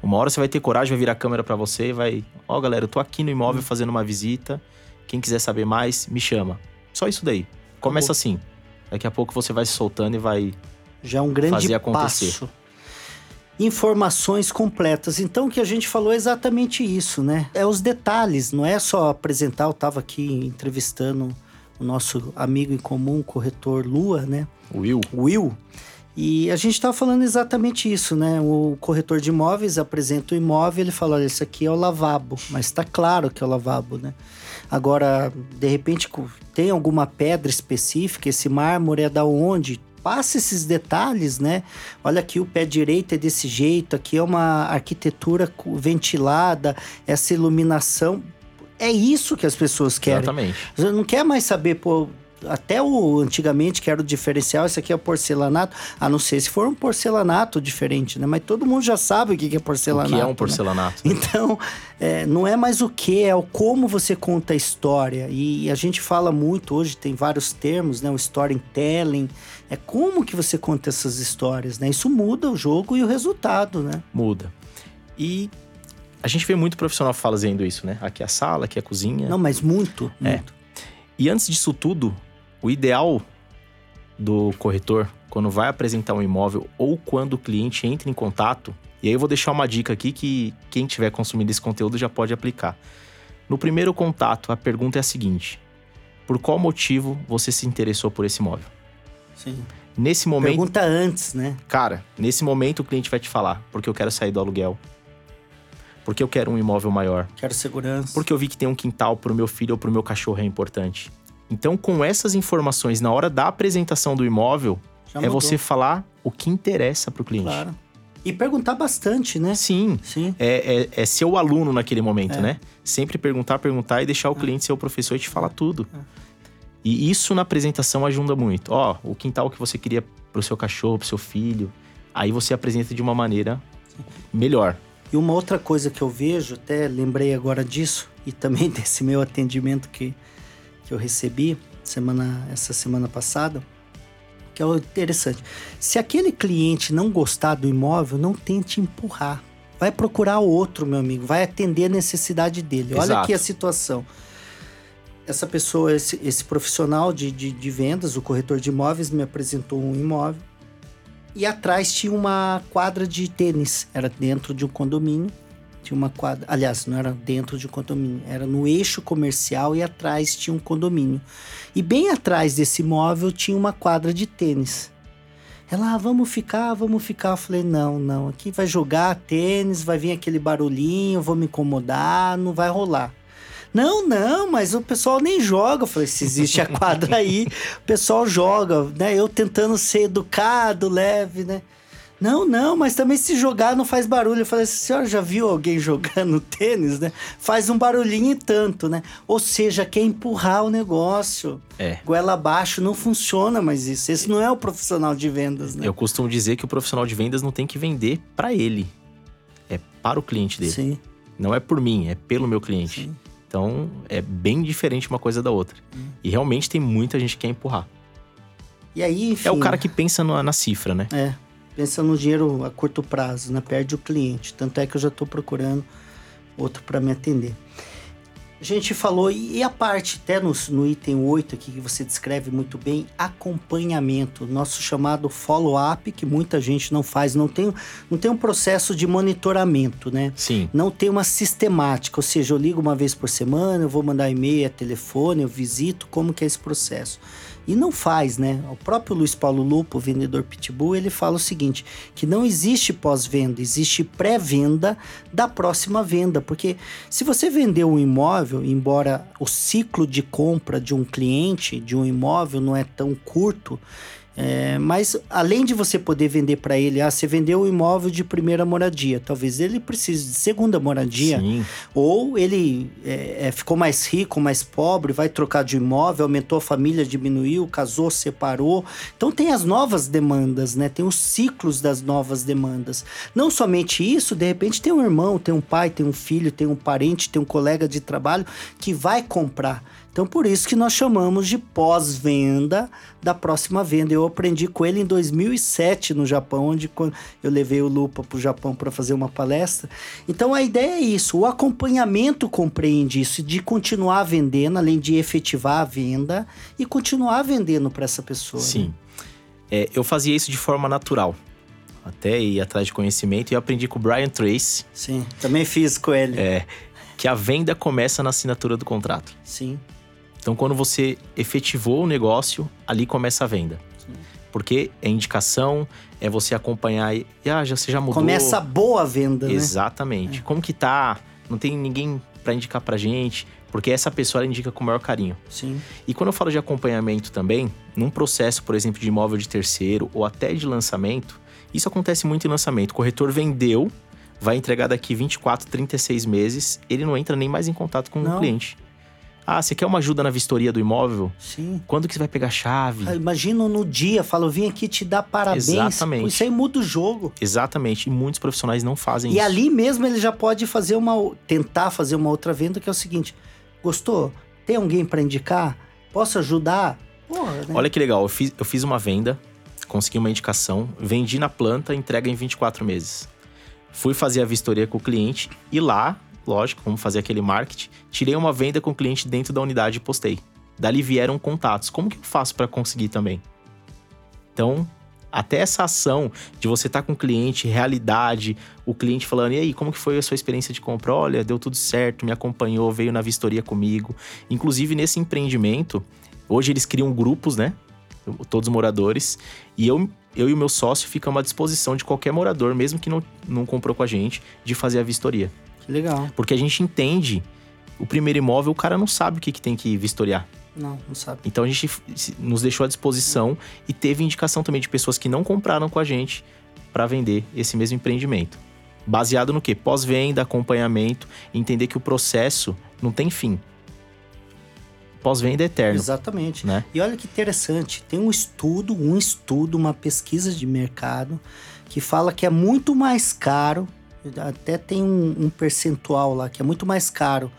Uma hora você vai ter coragem, vai virar a câmera para você e vai. Ó, oh, galera, eu tô aqui no imóvel hum. fazendo uma visita. Quem quiser saber mais, me chama. Só isso daí. Começa Acabou. assim. Daqui a pouco você vai se soltando e vai já é um grande fazer acontecer. passo. Informações completas. Então, o que a gente falou é exatamente isso, né? É os detalhes, não é só apresentar. Eu estava aqui entrevistando o nosso amigo em comum, o corretor Lua, né? Will. Will. E a gente estava falando exatamente isso, né? O corretor de imóveis apresenta o imóvel, ele fala: olha, isso aqui é o lavabo, mas está claro que é o lavabo, né? Agora, de repente, tem alguma pedra específica, esse mármore é da onde? Passa esses detalhes, né? Olha aqui, o pé direito é desse jeito, aqui é uma arquitetura ventilada, essa iluminação. É isso que as pessoas querem. Exatamente. Você não quer mais saber, pô, até o antigamente que era o diferencial, esse aqui é porcelanato, a não ser se for um porcelanato diferente, né? Mas todo mundo já sabe o que é porcelanato. O que é um né? porcelanato? Né? Então, é, não é mais o que, é o como você conta a história. E a gente fala muito hoje, tem vários termos, né? O storytelling, é como que você conta essas histórias, né? Isso muda o jogo e o resultado, né? Muda. E a gente vê muito profissional fazendo isso, né? Aqui é a sala, aqui é a cozinha. Não, mas muito, é. muito. E antes disso tudo, o ideal do corretor, quando vai apresentar um imóvel ou quando o cliente entra em contato, e aí eu vou deixar uma dica aqui que quem tiver consumindo esse conteúdo já pode aplicar. No primeiro contato, a pergunta é a seguinte: por qual motivo você se interessou por esse imóvel? Sim. Nesse momento. Pergunta antes, né? Cara, nesse momento o cliente vai te falar: porque eu quero sair do aluguel. Porque eu quero um imóvel maior. Quero segurança. Porque eu vi que tem um quintal pro meu filho ou pro meu cachorro é importante. Então, com essas informações, na hora da apresentação do imóvel, Já é mudou. você falar o que interessa para o cliente. Claro. E perguntar bastante, né? Sim. Sim. É, é, é ser o aluno naquele momento, é. né? Sempre perguntar, perguntar e deixar o é. cliente ser o professor e te falar tudo. É. E isso na apresentação ajuda muito. Ó, o quintal que você queria pro seu cachorro, pro seu filho. Aí você apresenta de uma maneira melhor. E uma outra coisa que eu vejo, até lembrei agora disso, e também desse meu atendimento que que eu recebi semana, essa semana passada, que é interessante. Se aquele cliente não gostar do imóvel, não tente empurrar. Vai procurar outro, meu amigo. Vai atender a necessidade dele. Exato. Olha aqui a situação. Essa pessoa, esse, esse profissional de, de, de vendas, o corretor de imóveis, me apresentou um imóvel. E atrás tinha uma quadra de tênis. Era dentro de um condomínio tinha uma quadra. Aliás, não era dentro de um condomínio, era no eixo comercial e atrás tinha um condomínio. E bem atrás desse imóvel tinha uma quadra de tênis. Ela, ah, vamos ficar, vamos ficar. Eu falei, não, não, aqui vai jogar tênis, vai vir aquele barulhinho, vou me incomodar, não vai rolar. Não, não, mas o pessoal nem joga. Eu falei, se existe a quadra aí, o pessoal joga, né? Eu tentando ser educado, leve, né? Não, não, mas também se jogar não faz barulho. Eu falei, a senhora já viu alguém jogando tênis, né? Faz um barulhinho e tanto, né? Ou seja, quer empurrar o negócio. É. Goela abaixo, não funciona mais isso. Esse não é o profissional de vendas, né? Eu costumo dizer que o profissional de vendas não tem que vender para ele. É para o cliente dele. Sim. Não é por mim, é pelo meu cliente. Sim. Então, é bem diferente uma coisa da outra. Hum. E realmente tem muita gente que quer empurrar. E aí, enfim... É o cara que pensa na, na cifra, né? É pensa no dinheiro a curto prazo, né? Perde o cliente. Tanto é que eu já estou procurando outro para me atender. A gente falou, e a parte, até no, no item 8 aqui, que você descreve muito bem, acompanhamento, nosso chamado follow-up, que muita gente não faz, não tem, não tem um processo de monitoramento, né? Sim. Não tem uma sistemática, ou seja, eu ligo uma vez por semana, eu vou mandar e-mail, é telefone, eu visito, como que é esse processo? E não faz, né? O próprio Luiz Paulo Lupo, vendedor Pitbull, ele fala o seguinte: que não existe pós-venda, existe pré-venda da próxima venda. Porque se você vendeu um imóvel, embora o ciclo de compra de um cliente de um imóvel não é tão curto, é, mas além de você poder vender para ele, ah, você vendeu o imóvel de primeira moradia, talvez ele precise de segunda moradia, Sim. ou ele é, é, ficou mais rico, mais pobre, vai trocar de imóvel, aumentou a família, diminuiu, casou, separou. Então tem as novas demandas, né? Tem os ciclos das novas demandas. Não somente isso, de repente tem um irmão, tem um pai, tem um filho, tem um parente, tem um colega de trabalho que vai comprar. Então, por isso que nós chamamos de pós-venda da próxima venda. Eu aprendi com ele em 2007 no Japão, onde eu levei o Lupa para o Japão para fazer uma palestra. Então, a ideia é isso. O acompanhamento compreende isso, de continuar vendendo, além de efetivar a venda e continuar vendendo para essa pessoa. Sim. Né? É, eu fazia isso de forma natural. Até ir atrás de conhecimento. E eu aprendi com o Brian Tracy. Sim, também fiz com ele. É, que a venda começa na assinatura do contrato. Sim. Então, quando você efetivou o negócio, ali começa a venda. Sim. Porque é indicação, é você acompanhar e ah, já, você já mudou. Começa a boa venda, né? Exatamente. É. Como que tá? Não tem ninguém para indicar pra gente, porque essa pessoa indica com o maior carinho. Sim. E quando eu falo de acompanhamento também, num processo, por exemplo, de imóvel de terceiro ou até de lançamento, isso acontece muito em lançamento. O corretor vendeu, vai entregar daqui 24, 36 meses, ele não entra nem mais em contato com não. o cliente. Ah, você quer uma ajuda na vistoria do imóvel? Sim. Quando que você vai pegar a chave? Ah, imagina no dia, falo, vim aqui te dar parabéns. Exatamente. Isso aí muda o jogo. Exatamente. E muitos profissionais não fazem e isso. E ali mesmo ele já pode fazer uma. tentar fazer uma outra venda, que é o seguinte: gostou? Tem alguém para indicar? Posso ajudar? Porra, né? Olha que legal, eu fiz, eu fiz uma venda, consegui uma indicação, vendi na planta, entrega em 24 meses. Fui fazer a vistoria com o cliente e lá lógico, vamos fazer aquele marketing. Tirei uma venda com o cliente dentro da unidade e postei. Dali vieram contatos. Como que eu faço para conseguir também? Então, até essa ação de você estar tá com o cliente, realidade, o cliente falando, e aí, como que foi a sua experiência de compra? Olha, deu tudo certo, me acompanhou, veio na vistoria comigo. Inclusive, nesse empreendimento, hoje eles criam grupos, né? Todos os moradores. E eu, eu e o meu sócio ficamos à disposição de qualquer morador, mesmo que não, não comprou com a gente, de fazer a vistoria. Legal. Porque a gente entende o primeiro imóvel, o cara não sabe o que, que tem que vistoriar. Não, não sabe. Então a gente nos deixou à disposição e teve indicação também de pessoas que não compraram com a gente para vender esse mesmo empreendimento. Baseado no que? Pós-venda, acompanhamento, entender que o processo não tem fim. Pós-venda é eterno. Exatamente. Né? E olha que interessante, tem um estudo, um estudo, uma pesquisa de mercado que fala que é muito mais caro até tem um, um percentual lá que é muito mais caro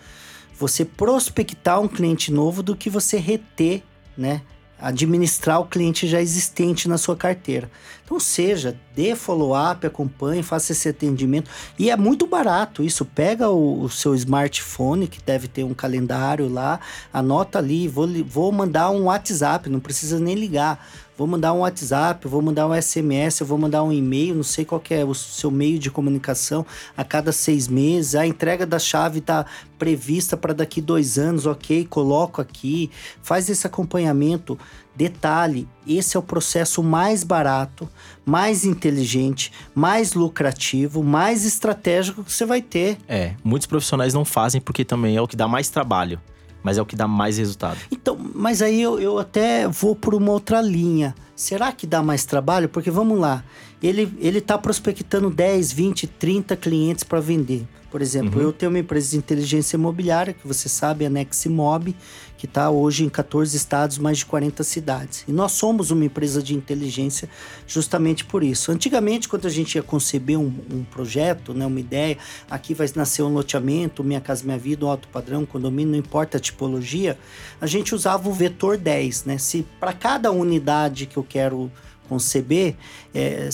você prospectar um cliente novo do que você reter, né? Administrar o cliente já existente na sua carteira. Então, seja, dê follow-up, acompanhe, faça esse atendimento. E é muito barato isso. Pega o, o, seu smartphone, que deve ter um calendário lá, anota ali, vou, vou mandar um WhatsApp, não precisa nem ligar vou mandar um WhatsApp, vou mandar um SMS, vou mandar um e-mail, não sei qual é o seu meio de comunicação a cada seis meses. A entrega da chave está prevista para daqui dois anos, ok? Coloco aqui, faz esse acompanhamento. Detalhe: esse é o processo mais barato, mais inteligente, mais lucrativo, mais estratégico que você vai ter. É, muitos profissionais não fazem porque também é o que dá mais trabalho mas é o que dá mais resultado. Então, mas aí eu, eu até vou por uma outra linha. Será que dá mais trabalho? Porque vamos lá, ele ele está prospectando 10, 20, 30 clientes para vender. Por exemplo, uhum. eu tenho uma empresa de inteligência imobiliária, que você sabe, a Neximob, que está hoje em 14 estados, mais de 40 cidades. E nós somos uma empresa de inteligência justamente por isso. Antigamente, quando a gente ia conceber um, um projeto, né, uma ideia, aqui vai nascer um loteamento, Minha Casa Minha Vida, um alto padrão, condomínio, não importa a tipologia, a gente usava o vetor 10. Né? Se para cada unidade que eu quero conceber, é,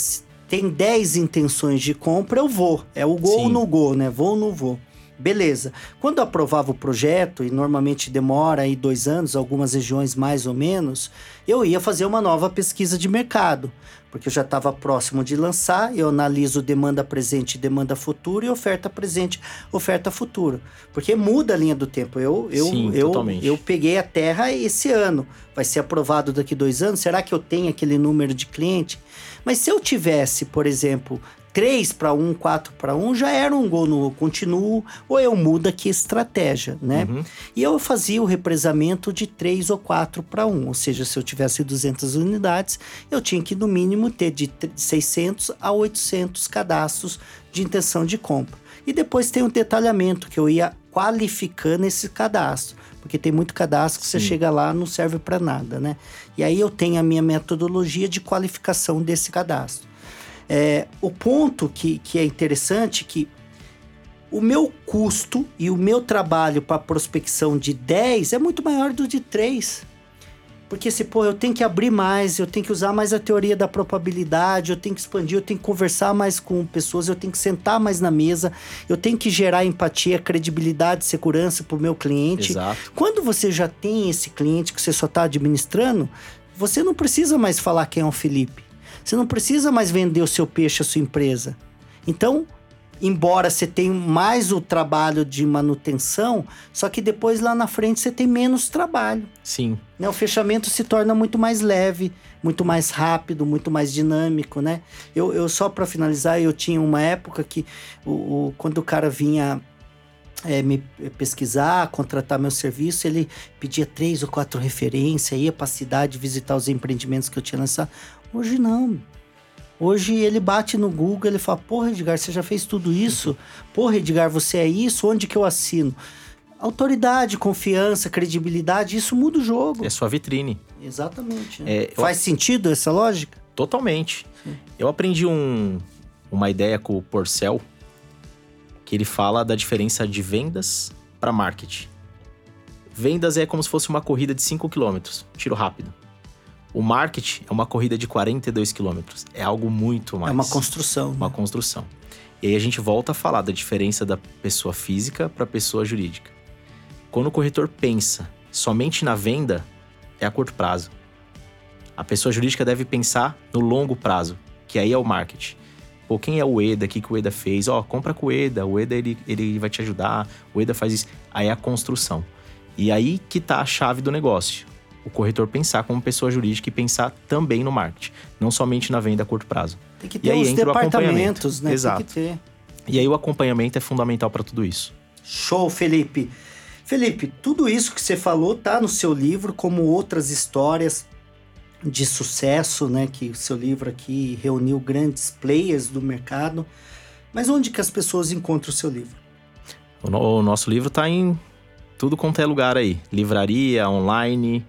tem 10 intenções de compra, eu vou. É o gol ou no gol, né? Vou ou não vou. Beleza. Quando aprovava o projeto, e normalmente demora aí dois anos, algumas regiões mais ou menos, eu ia fazer uma nova pesquisa de mercado, porque eu já estava próximo de lançar, eu analiso demanda presente demanda futura e oferta presente, oferta futura. Porque muda a linha do tempo. Eu, eu, Sim, eu, totalmente. eu peguei a terra esse ano. Vai ser aprovado daqui dois anos? Será que eu tenho aquele número de cliente? Mas se eu tivesse, por exemplo, 3 para 1, 4 para 1, já era um gol no continuo, ou eu mudo aqui a estratégia, né? Uhum. E eu fazia o represamento de 3 ou 4 para 1, ou seja, se eu tivesse 200 unidades, eu tinha que no mínimo ter de 600 a 800 cadastros de intenção de compra. E depois tem um detalhamento que eu ia qualificando esse cadastro, porque tem muito cadastro que você Sim. chega lá não serve para nada, né? E aí eu tenho a minha metodologia de qualificação desse cadastro. É, o ponto que, que é interessante é que o meu custo e o meu trabalho para prospecção de 10 é muito maior do de 3. Porque se, pô, eu tenho que abrir mais, eu tenho que usar mais a teoria da probabilidade, eu tenho que expandir, eu tenho que conversar mais com pessoas, eu tenho que sentar mais na mesa, eu tenho que gerar empatia, credibilidade, segurança para o meu cliente. Exato. Quando você já tem esse cliente que você só está administrando, você não precisa mais falar quem é o Felipe. Você não precisa mais vender o seu peixe, a sua empresa. Então, embora você tenha mais o trabalho de manutenção, só que depois lá na frente você tem menos trabalho. Sim. Né? O fechamento se torna muito mais leve, muito mais rápido, muito mais dinâmico, né? Eu, eu só para finalizar, eu tinha uma época que o, o- quando o cara vinha é, me pesquisar, contratar meu serviço, ele pedia três ou quatro referências, ia para a cidade visitar os empreendimentos que eu tinha lançado. Hoje não. Hoje ele bate no Google, ele fala: Porra, Edgar, você já fez tudo isso? Porra, Edgar, você é isso? Onde que eu assino? Autoridade, confiança, credibilidade, isso muda o jogo. É sua vitrine. Exatamente. né? É, eu- Faz sentido essa lógica? Totalmente. Eu aprendi um- uma ideia com o Porcel, que ele fala da diferença de vendas para marketing. Vendas é como se fosse uma corrida de 5 km, tiro rápido. O marketing é uma corrida de 42 km. É algo muito mais. É uma construção. uma né? construção. E aí a gente volta a falar da diferença da pessoa física para a pessoa jurídica. Quando o corretor pensa somente na venda, é a curto prazo. A pessoa jurídica deve pensar no longo prazo, que aí é o marketing. Pô, quem é o EDA? O que, que o EDA fez? Ó, compra com o EDA, o EDA ele, ele vai te ajudar, o EDA faz isso. Aí é a construção. E aí que tá a chave do negócio. O corretor pensar como pessoa jurídica e pensar também no marketing, não somente na venda a curto prazo. Tem que E ter aí os entra departamentos, né? Exato. Tem que ter. E aí o acompanhamento é fundamental para tudo isso. Show, Felipe. Felipe, tudo isso que você falou tá no seu livro, como outras histórias de sucesso, né? Que o seu livro aqui reuniu grandes players do mercado. Mas onde que as pessoas encontram o seu livro? O, no- o nosso livro tá em tudo quanto é lugar aí. Livraria, online.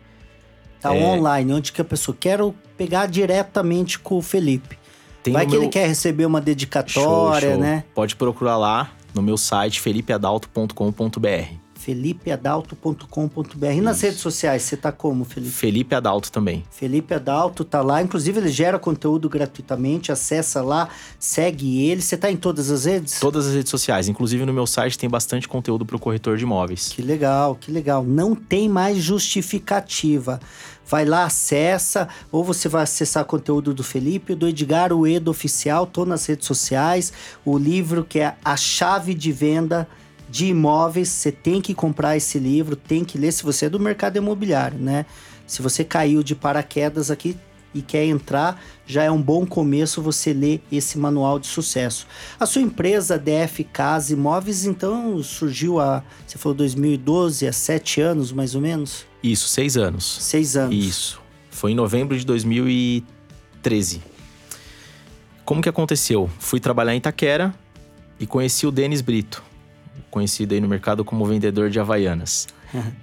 Tá É. online, onde que a pessoa quero pegar diretamente com o Felipe. Tem Vai que meu... ele quer receber uma dedicatória, Show, show. né? Pode procurar lá no meu site felipeadalto.com.br. felipeadalto.com.br. E nas redes sociais, você tá como, Felipe? Felipe Adalto também. Felipe Adalto tá lá, inclusive ele gera conteúdo gratuitamente, acessa lá, segue ele. Você tá em todas as redes? Todas as redes sociais, inclusive no meu site tem bastante conteúdo para o corretor de imóveis. Que legal, que legal. Não tem mais justificativa. Vai lá, acessa, ou você vai acessar conteúdo do Felipe, do Edgar Uedo Oficial, tô nas redes sociais. O livro que é A Chave de Venda de Imóveis. Você tem que comprar esse livro, tem que ler se você é do mercado imobiliário, né? Se você caiu de paraquedas aqui e quer entrar, já é um bom começo você ler esse manual de sucesso. A sua empresa DF Casa Imóveis, então, surgiu a, você falou 2012, há sete anos mais ou menos? Isso, seis anos. Seis anos. Isso. Foi em novembro de 2013. Como que aconteceu? Fui trabalhar em Itaquera e conheci o Denis Brito, conhecido aí no mercado como vendedor de Havaianas.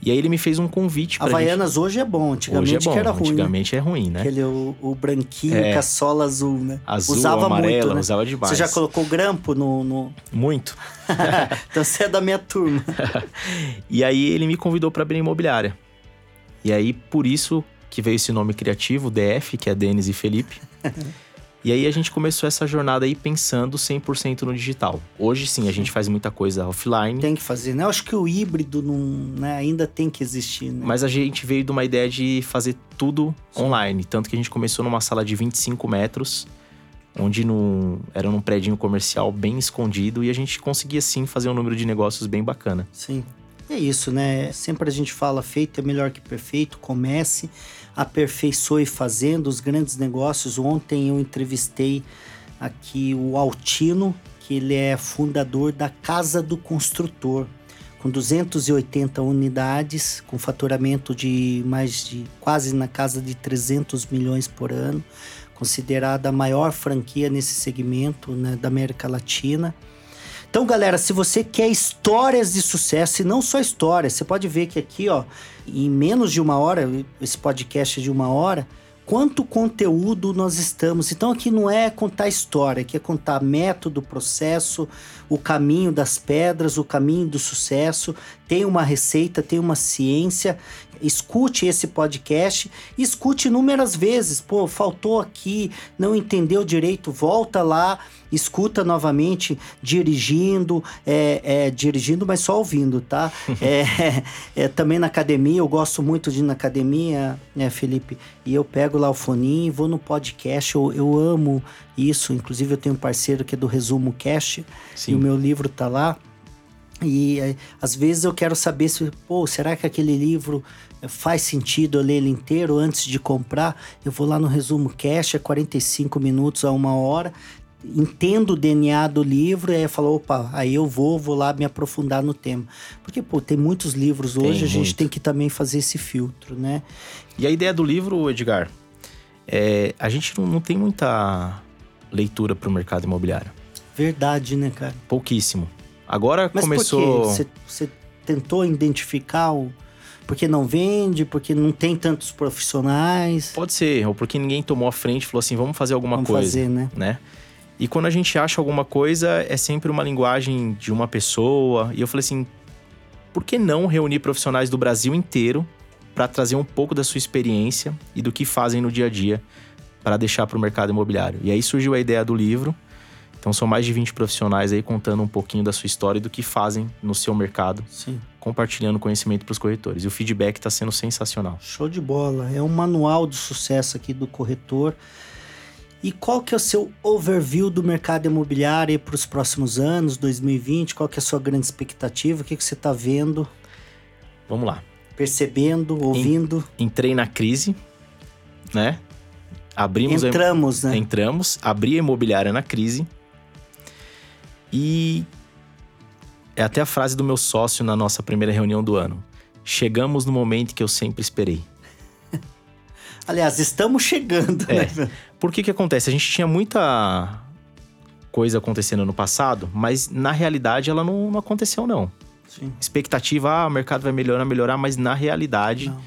e aí ele me fez um convite pra Havaianas hoje é bom, gente... antigamente Hoje é bom, que era ruim. né? antigamente é ruim, né? Aquele o, o branquinho É. com a sola azul, né? Azul, Usava amarela, muito, né? usava demais. Você já colocou grampo no. no... Muito. então você é da minha turma. E aí ele me convidou para abrir a imobiliária. E aí por isso que veio esse nome criativo, DF, que é Denis e Felipe. E aí a gente começou essa jornada aí pensando 100% no digital. Hoje sim, a gente faz muita coisa offline. Tem que fazer, né? Eu acho que o híbrido não, né, ainda tem que existir, né? Mas a gente veio de uma ideia de fazer tudo sim. online. Tanto que a gente começou numa sala de 25 metros, onde no, era num prédio comercial bem escondido. E a gente conseguia sim fazer um número de negócios bem bacana. Sim. É isso, né? Sempre a gente fala feito é melhor que perfeito. Comece aperfeiçoe fazendo os grandes negócios. Ontem eu entrevistei aqui o Altino, que ele é fundador da Casa do Construtor, com 280 unidades, com faturamento de mais de quase na casa de 300 milhões por ano, considerada a maior franquia nesse segmento né, da América Latina. Então, galera, se você quer histórias de sucesso, e não só histórias, você pode ver que aqui, ó, em menos de uma hora, esse podcast é de uma hora, quanto conteúdo nós estamos. Então aqui não é contar história, aqui é contar método, processo, o caminho das pedras, o caminho do sucesso. Tem uma receita, tem uma ciência. Escute esse podcast, escute inúmeras vezes. Pô, faltou aqui, não entendeu direito, volta lá escuta novamente dirigindo, é, é, dirigindo, mas só ouvindo, tá? é, é, também na academia, eu gosto muito de ir na academia, né, Felipe? E eu pego lá o foninho e vou no podcast, eu, eu amo isso. Inclusive, eu tenho um parceiro que é do Resumo Cast, Sim. e o meu livro tá lá. E é, às vezes eu quero saber se, pô, será que aquele livro faz sentido eu ler ele inteiro antes de comprar? Eu vou lá no resumo cash, é 45 minutos a uma hora, entendo o DNA do livro e aí falou, opa, aí eu vou, vou lá me aprofundar no tema. Porque, pô, tem muitos livros hoje, tem a gente tem que também fazer esse filtro, né? E a ideia do livro, Edgar, é, a gente não, não tem muita leitura para o mercado imobiliário. Verdade, né, cara? Pouquíssimo. Agora Mas começou. Você tentou identificar o. Porque não vende, porque não tem tantos profissionais. Pode ser, ou porque ninguém tomou a frente e falou assim: vamos fazer alguma vamos coisa. Fazer, né? né? E quando a gente acha alguma coisa, é sempre uma linguagem de uma pessoa. E eu falei assim: por que não reunir profissionais do Brasil inteiro para trazer um pouco da sua experiência e do que fazem no dia a dia para deixar para o mercado imobiliário? E aí surgiu a ideia do livro. Então são mais de 20 profissionais aí contando um pouquinho da sua história e do que fazem no seu mercado, Sim. compartilhando conhecimento para os corretores. E o feedback está sendo sensacional. Show de bola. É um manual do sucesso aqui do corretor. E qual que é o seu overview do mercado imobiliário para os próximos anos, 2020? Qual que é a sua grande expectativa? O que, que você está vendo? Vamos lá. Percebendo, ouvindo? Entrei na crise, né? Abrimos Entramos, a... né? Entramos, abri a imobiliária na crise. E é até a frase do meu sócio na nossa primeira reunião do ano. Chegamos no momento que eu sempre esperei. Aliás, estamos chegando, é. né? Por que que acontece? A gente tinha muita coisa acontecendo no passado, mas na realidade ela não, não aconteceu, não. Sim. Expectativa, ah, o mercado vai melhorar, melhorar, mas na realidade, não.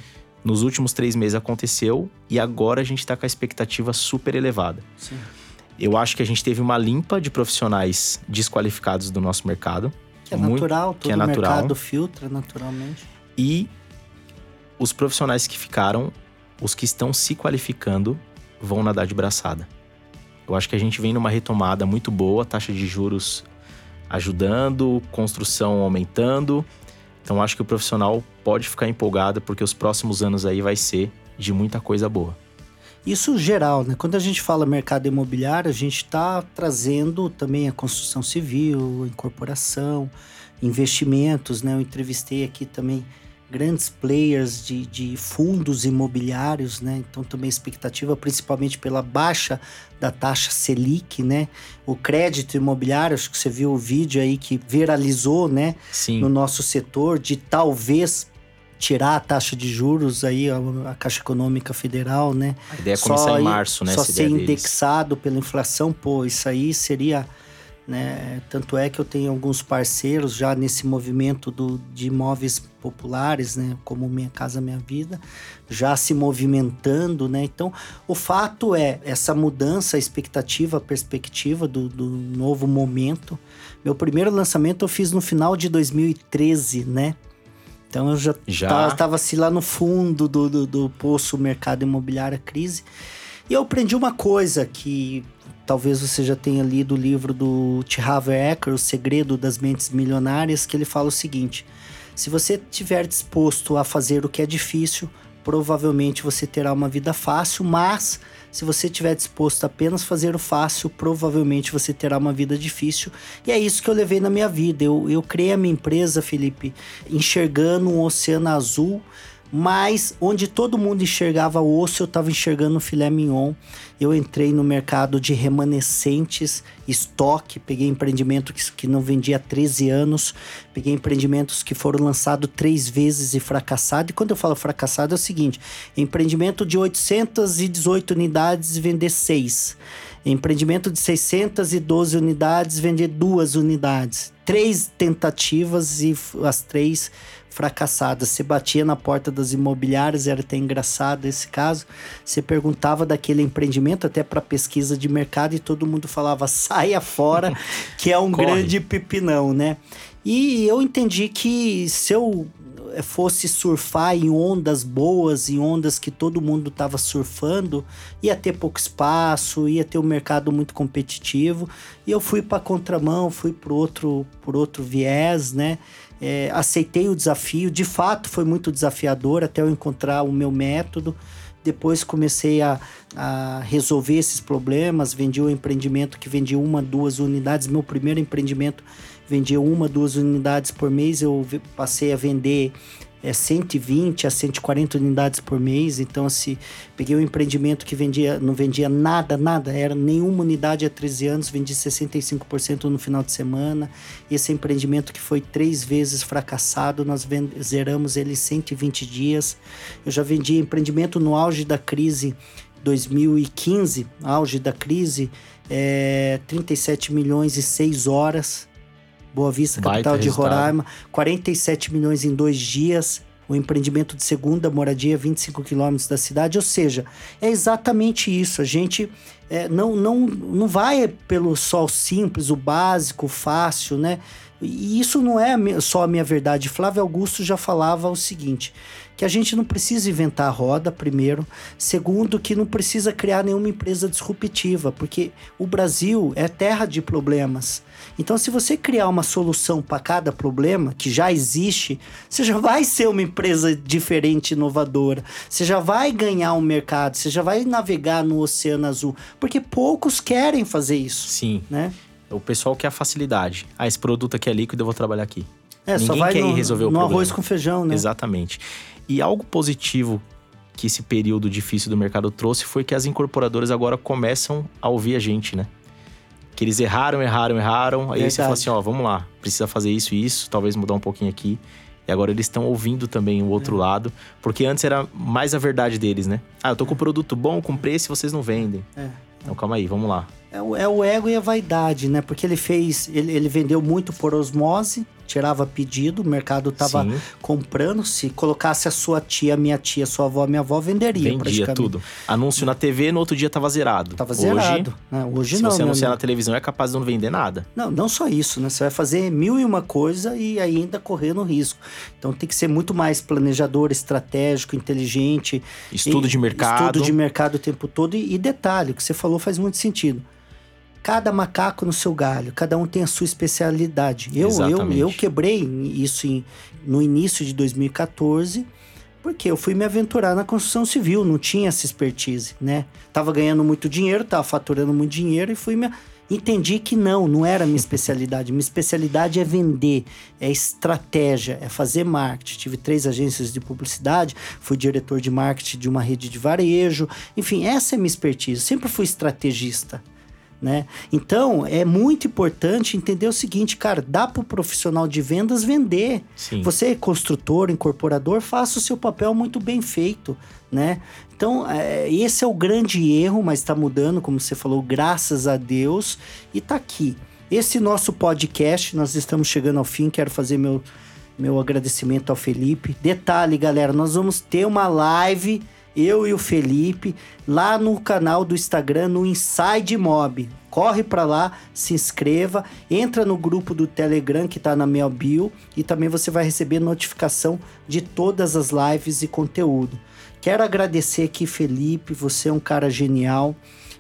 nos últimos três meses aconteceu e agora a gente está com a expectativa super elevada. Sim. Eu acho que a gente teve uma limpa de profissionais desqualificados do nosso mercado. Que é muito, natural, todo que é natural. mercado filtra naturalmente. E os profissionais que ficaram os que estão se qualificando vão nadar de braçada. Eu acho que a gente vem numa retomada muito boa, taxa de juros ajudando, construção aumentando. Então acho que o profissional pode ficar empolgado porque os próximos anos aí vai ser de muita coisa boa. Isso geral, né? Quando a gente fala mercado imobiliário, a gente está trazendo também a construção civil, a incorporação, investimentos, né? Eu entrevistei aqui também grandes players de, de fundos imobiliários, né? Então também expectativa, principalmente pela baixa da taxa Selic, né? O crédito imobiliário, acho que você viu o vídeo aí que viralizou, né? Sim. No nosso setor, de talvez tirar a taxa de juros aí, a, a Caixa Econômica Federal, né? A ideia é começar só, em março, né? Só ser indexado deles. pela inflação, pô, isso aí seria né? Tanto é que eu tenho alguns parceiros já nesse movimento do, de imóveis populares, né? como Minha Casa Minha Vida, já se movimentando. Né? Então, o fato é essa mudança, a expectativa, a perspectiva do, do novo momento. Meu primeiro lançamento eu fiz no final de 2013, né? Então eu já estava assim lá no fundo do, do, do poço mercado imobiliário, crise. E eu aprendi uma coisa que talvez você já tenha lido o livro do T. Harv Eker, O Segredo das Mentes Milionárias, que ele fala o seguinte: se você estiver disposto a fazer o que é difícil, provavelmente você terá uma vida fácil, mas se você estiver disposto a apenas fazer o fácil, provavelmente você terá uma vida difícil. E é isso que eu levei na minha vida. Eu, eu criei a minha empresa, Felipe, enxergando um oceano azul mas onde todo mundo enxergava osso, eu estava enxergando filé mignon. Eu entrei no mercado de remanescentes, estoque, peguei empreendimento que, que não vendia há 13 anos, peguei empreendimentos que foram lançados três vezes e fracassado. E quando eu falo fracassado é o seguinte: empreendimento de 818 unidades vender seis. Empreendimento de 612 unidades, vender duas unidades. Três tentativas e as três fracassadas. Você batia na porta das imobiliárias, era até engraçado esse caso. Você perguntava daquele empreendimento até para pesquisa de mercado e todo mundo falava saia fora, que é um grande pepinão, né? E eu entendi que se eu eh, fosse surfar em ondas boas, em ondas que todo mundo estava surfando, ia ter pouco espaço, ia ter um mercado muito competitivo. E eu fui para contramão, fui por outro, por outro viés, né? É, aceitei o desafio, de fato foi muito desafiador até eu encontrar o meu método. Depois comecei a, a resolver esses problemas. Vendi um empreendimento que vendia uma, duas unidades. Meu primeiro empreendimento vendia uma, duas unidades por mês. Eu passei a vender é, 120 a 140 unidades por mês. Então, assim, peguei um empreendimento que vendia, não vendia nada, nada, era nenhuma unidade há 13 anos, vendi 65% no final de semana. Esse empreendimento que foi três vezes fracassado, nós zeramos ele 120 dias. Eu já vendi empreendimento no auge da crise 2015, auge da crise, é, 37 milhões e 6 horas. Boa Vista, capital Baita de resultado. Roraima, 47 milhões em dois dias. O empreendimento de segunda moradia, 25 quilômetros da cidade. Ou seja, é exatamente isso. A gente é, não, não, não vai pelo só simples, o básico, o fácil, né? E isso não é só a minha verdade. Flávio Augusto já falava o seguinte: que a gente não precisa inventar a roda, primeiro. Segundo, que não precisa criar nenhuma empresa disruptiva, porque o Brasil é terra de problemas. Então, se você criar uma solução para cada problema que já existe, você já vai ser uma empresa diferente, inovadora. Você já vai ganhar um mercado, você já vai navegar no oceano azul, porque poucos querem fazer isso. Sim. Né? O pessoal quer a facilidade. Ah, esse produto aqui é líquido, eu vou trabalhar aqui. É, Ninguém só vai quer no, ir resolver o no problema. arroz com feijão, né? Exatamente. E algo positivo que esse período difícil do mercado trouxe foi que as incorporadoras agora começam a ouvir a gente, né? Que eles erraram, erraram, erraram. Aí Verdade. você fala assim, ó, vamos lá, precisa fazer isso e isso, talvez mudar um pouquinho aqui. E agora eles estão ouvindo também o outro é. lado, porque antes era mais a verdade deles, né? Ah, eu tô com um produto bom, com preço e vocês não vendem. É. Então calma aí, vamos lá. É o, é o ego e a vaidade, né? Porque ele fez, ele, ele vendeu muito por osmose, tirava pedido, o mercado tava Sim. comprando. Se colocasse a sua tia, minha tia, sua avó, minha avó, venderia Vendia tudo. Anúncio na TV, no outro dia tava zerado. Tava zerado. Hoje, né? Hoje se não. Se você anunciar na televisão, é capaz de não vender nada. Não, não só isso, né? Você vai fazer mil e uma coisa e ainda correndo risco. Então tem que ser muito mais planejador, estratégico, inteligente. Estudo e, de mercado. Estudo de mercado o tempo todo. E, e detalhe, o que você falou faz muito sentido cada macaco no seu galho, cada um tem a sua especialidade. Eu, eu, eu quebrei isso em, no início de 2014, porque eu fui me aventurar na construção civil, não tinha essa expertise, né? Tava ganhando muito dinheiro, tava faturando muito dinheiro e fui me entendi que não, não era minha especialidade. Minha especialidade é vender, é estratégia, é fazer marketing. Tive três agências de publicidade, fui diretor de marketing de uma rede de varejo. Enfim, essa é minha expertise. sempre fui estrategista. Né? Então, é muito importante entender o seguinte, cara, dá para o profissional de vendas vender. Sim. Você é construtor, incorporador, faça o seu papel muito bem feito, né? Então, é, esse é o grande erro, mas está mudando, como você falou, graças a Deus, e está aqui. Esse nosso podcast, nós estamos chegando ao fim, quero fazer meu, meu agradecimento ao Felipe. Detalhe, galera, nós vamos ter uma live eu e o Felipe, lá no canal do Instagram, no Inside Mob. Corre para lá, se inscreva, entra no grupo do Telegram que está na minha bio e também você vai receber notificação de todas as lives e conteúdo. Quero agradecer aqui, Felipe, você é um cara genial.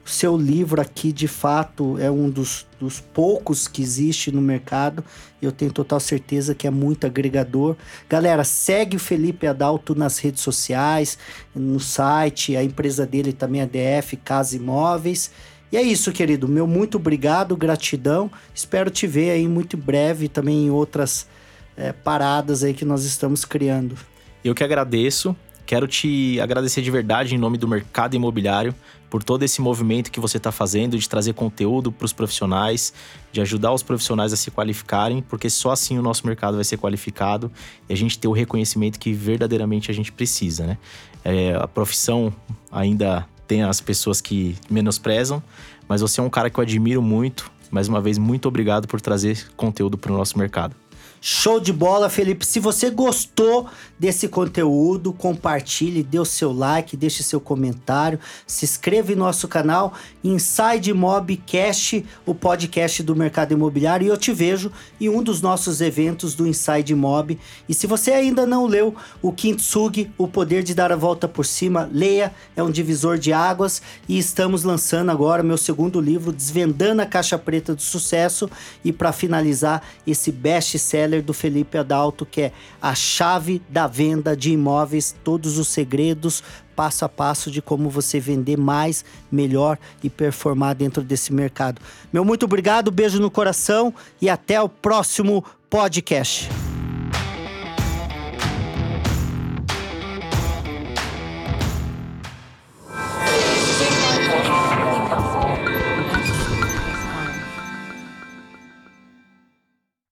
Seu livro aqui, de fato, é um dos, dos poucos que existe no mercado. Eu tenho total certeza que é muito agregador. Galera, segue o Felipe Adalto nas redes sociais, no site. A empresa dele também é DF Casa Imóveis. E é isso, querido. Meu muito obrigado, gratidão. Espero te ver aí muito breve também em outras é, paradas aí que nós estamos criando. Eu que agradeço. Quero te agradecer de verdade em nome do mercado imobiliário por todo esse movimento que você está fazendo de trazer conteúdo para os profissionais, de ajudar os profissionais a se qualificarem, porque só assim o nosso mercado vai ser qualificado e a gente ter o reconhecimento que verdadeiramente a gente precisa, né? É, a profissão ainda tem as pessoas que menosprezam, mas você é um cara que eu admiro muito. Mais uma vez, muito obrigado por trazer conteúdo para o nosso mercado. Show de bola, Felipe. Se você gostou desse conteúdo, compartilhe, dê o seu like, deixe seu comentário, se inscreva em nosso canal Inside Mobcast, o podcast do mercado imobiliário, e eu te vejo em um dos nossos eventos do Inside Mob. E se você ainda não leu o Kintsugi, O Poder de Dar a Volta por Cima, leia, é um divisor de águas e estamos lançando agora meu segundo livro, Desvendando a Caixa Preta do Sucesso, e para finalizar esse best-seller do Felipe Adalto, que é A Chave da Venda de Imóveis, todos os segredos passo a passo de como você vender mais, melhor e performar dentro desse mercado. Meu muito obrigado, beijo no coração e até o próximo podcast.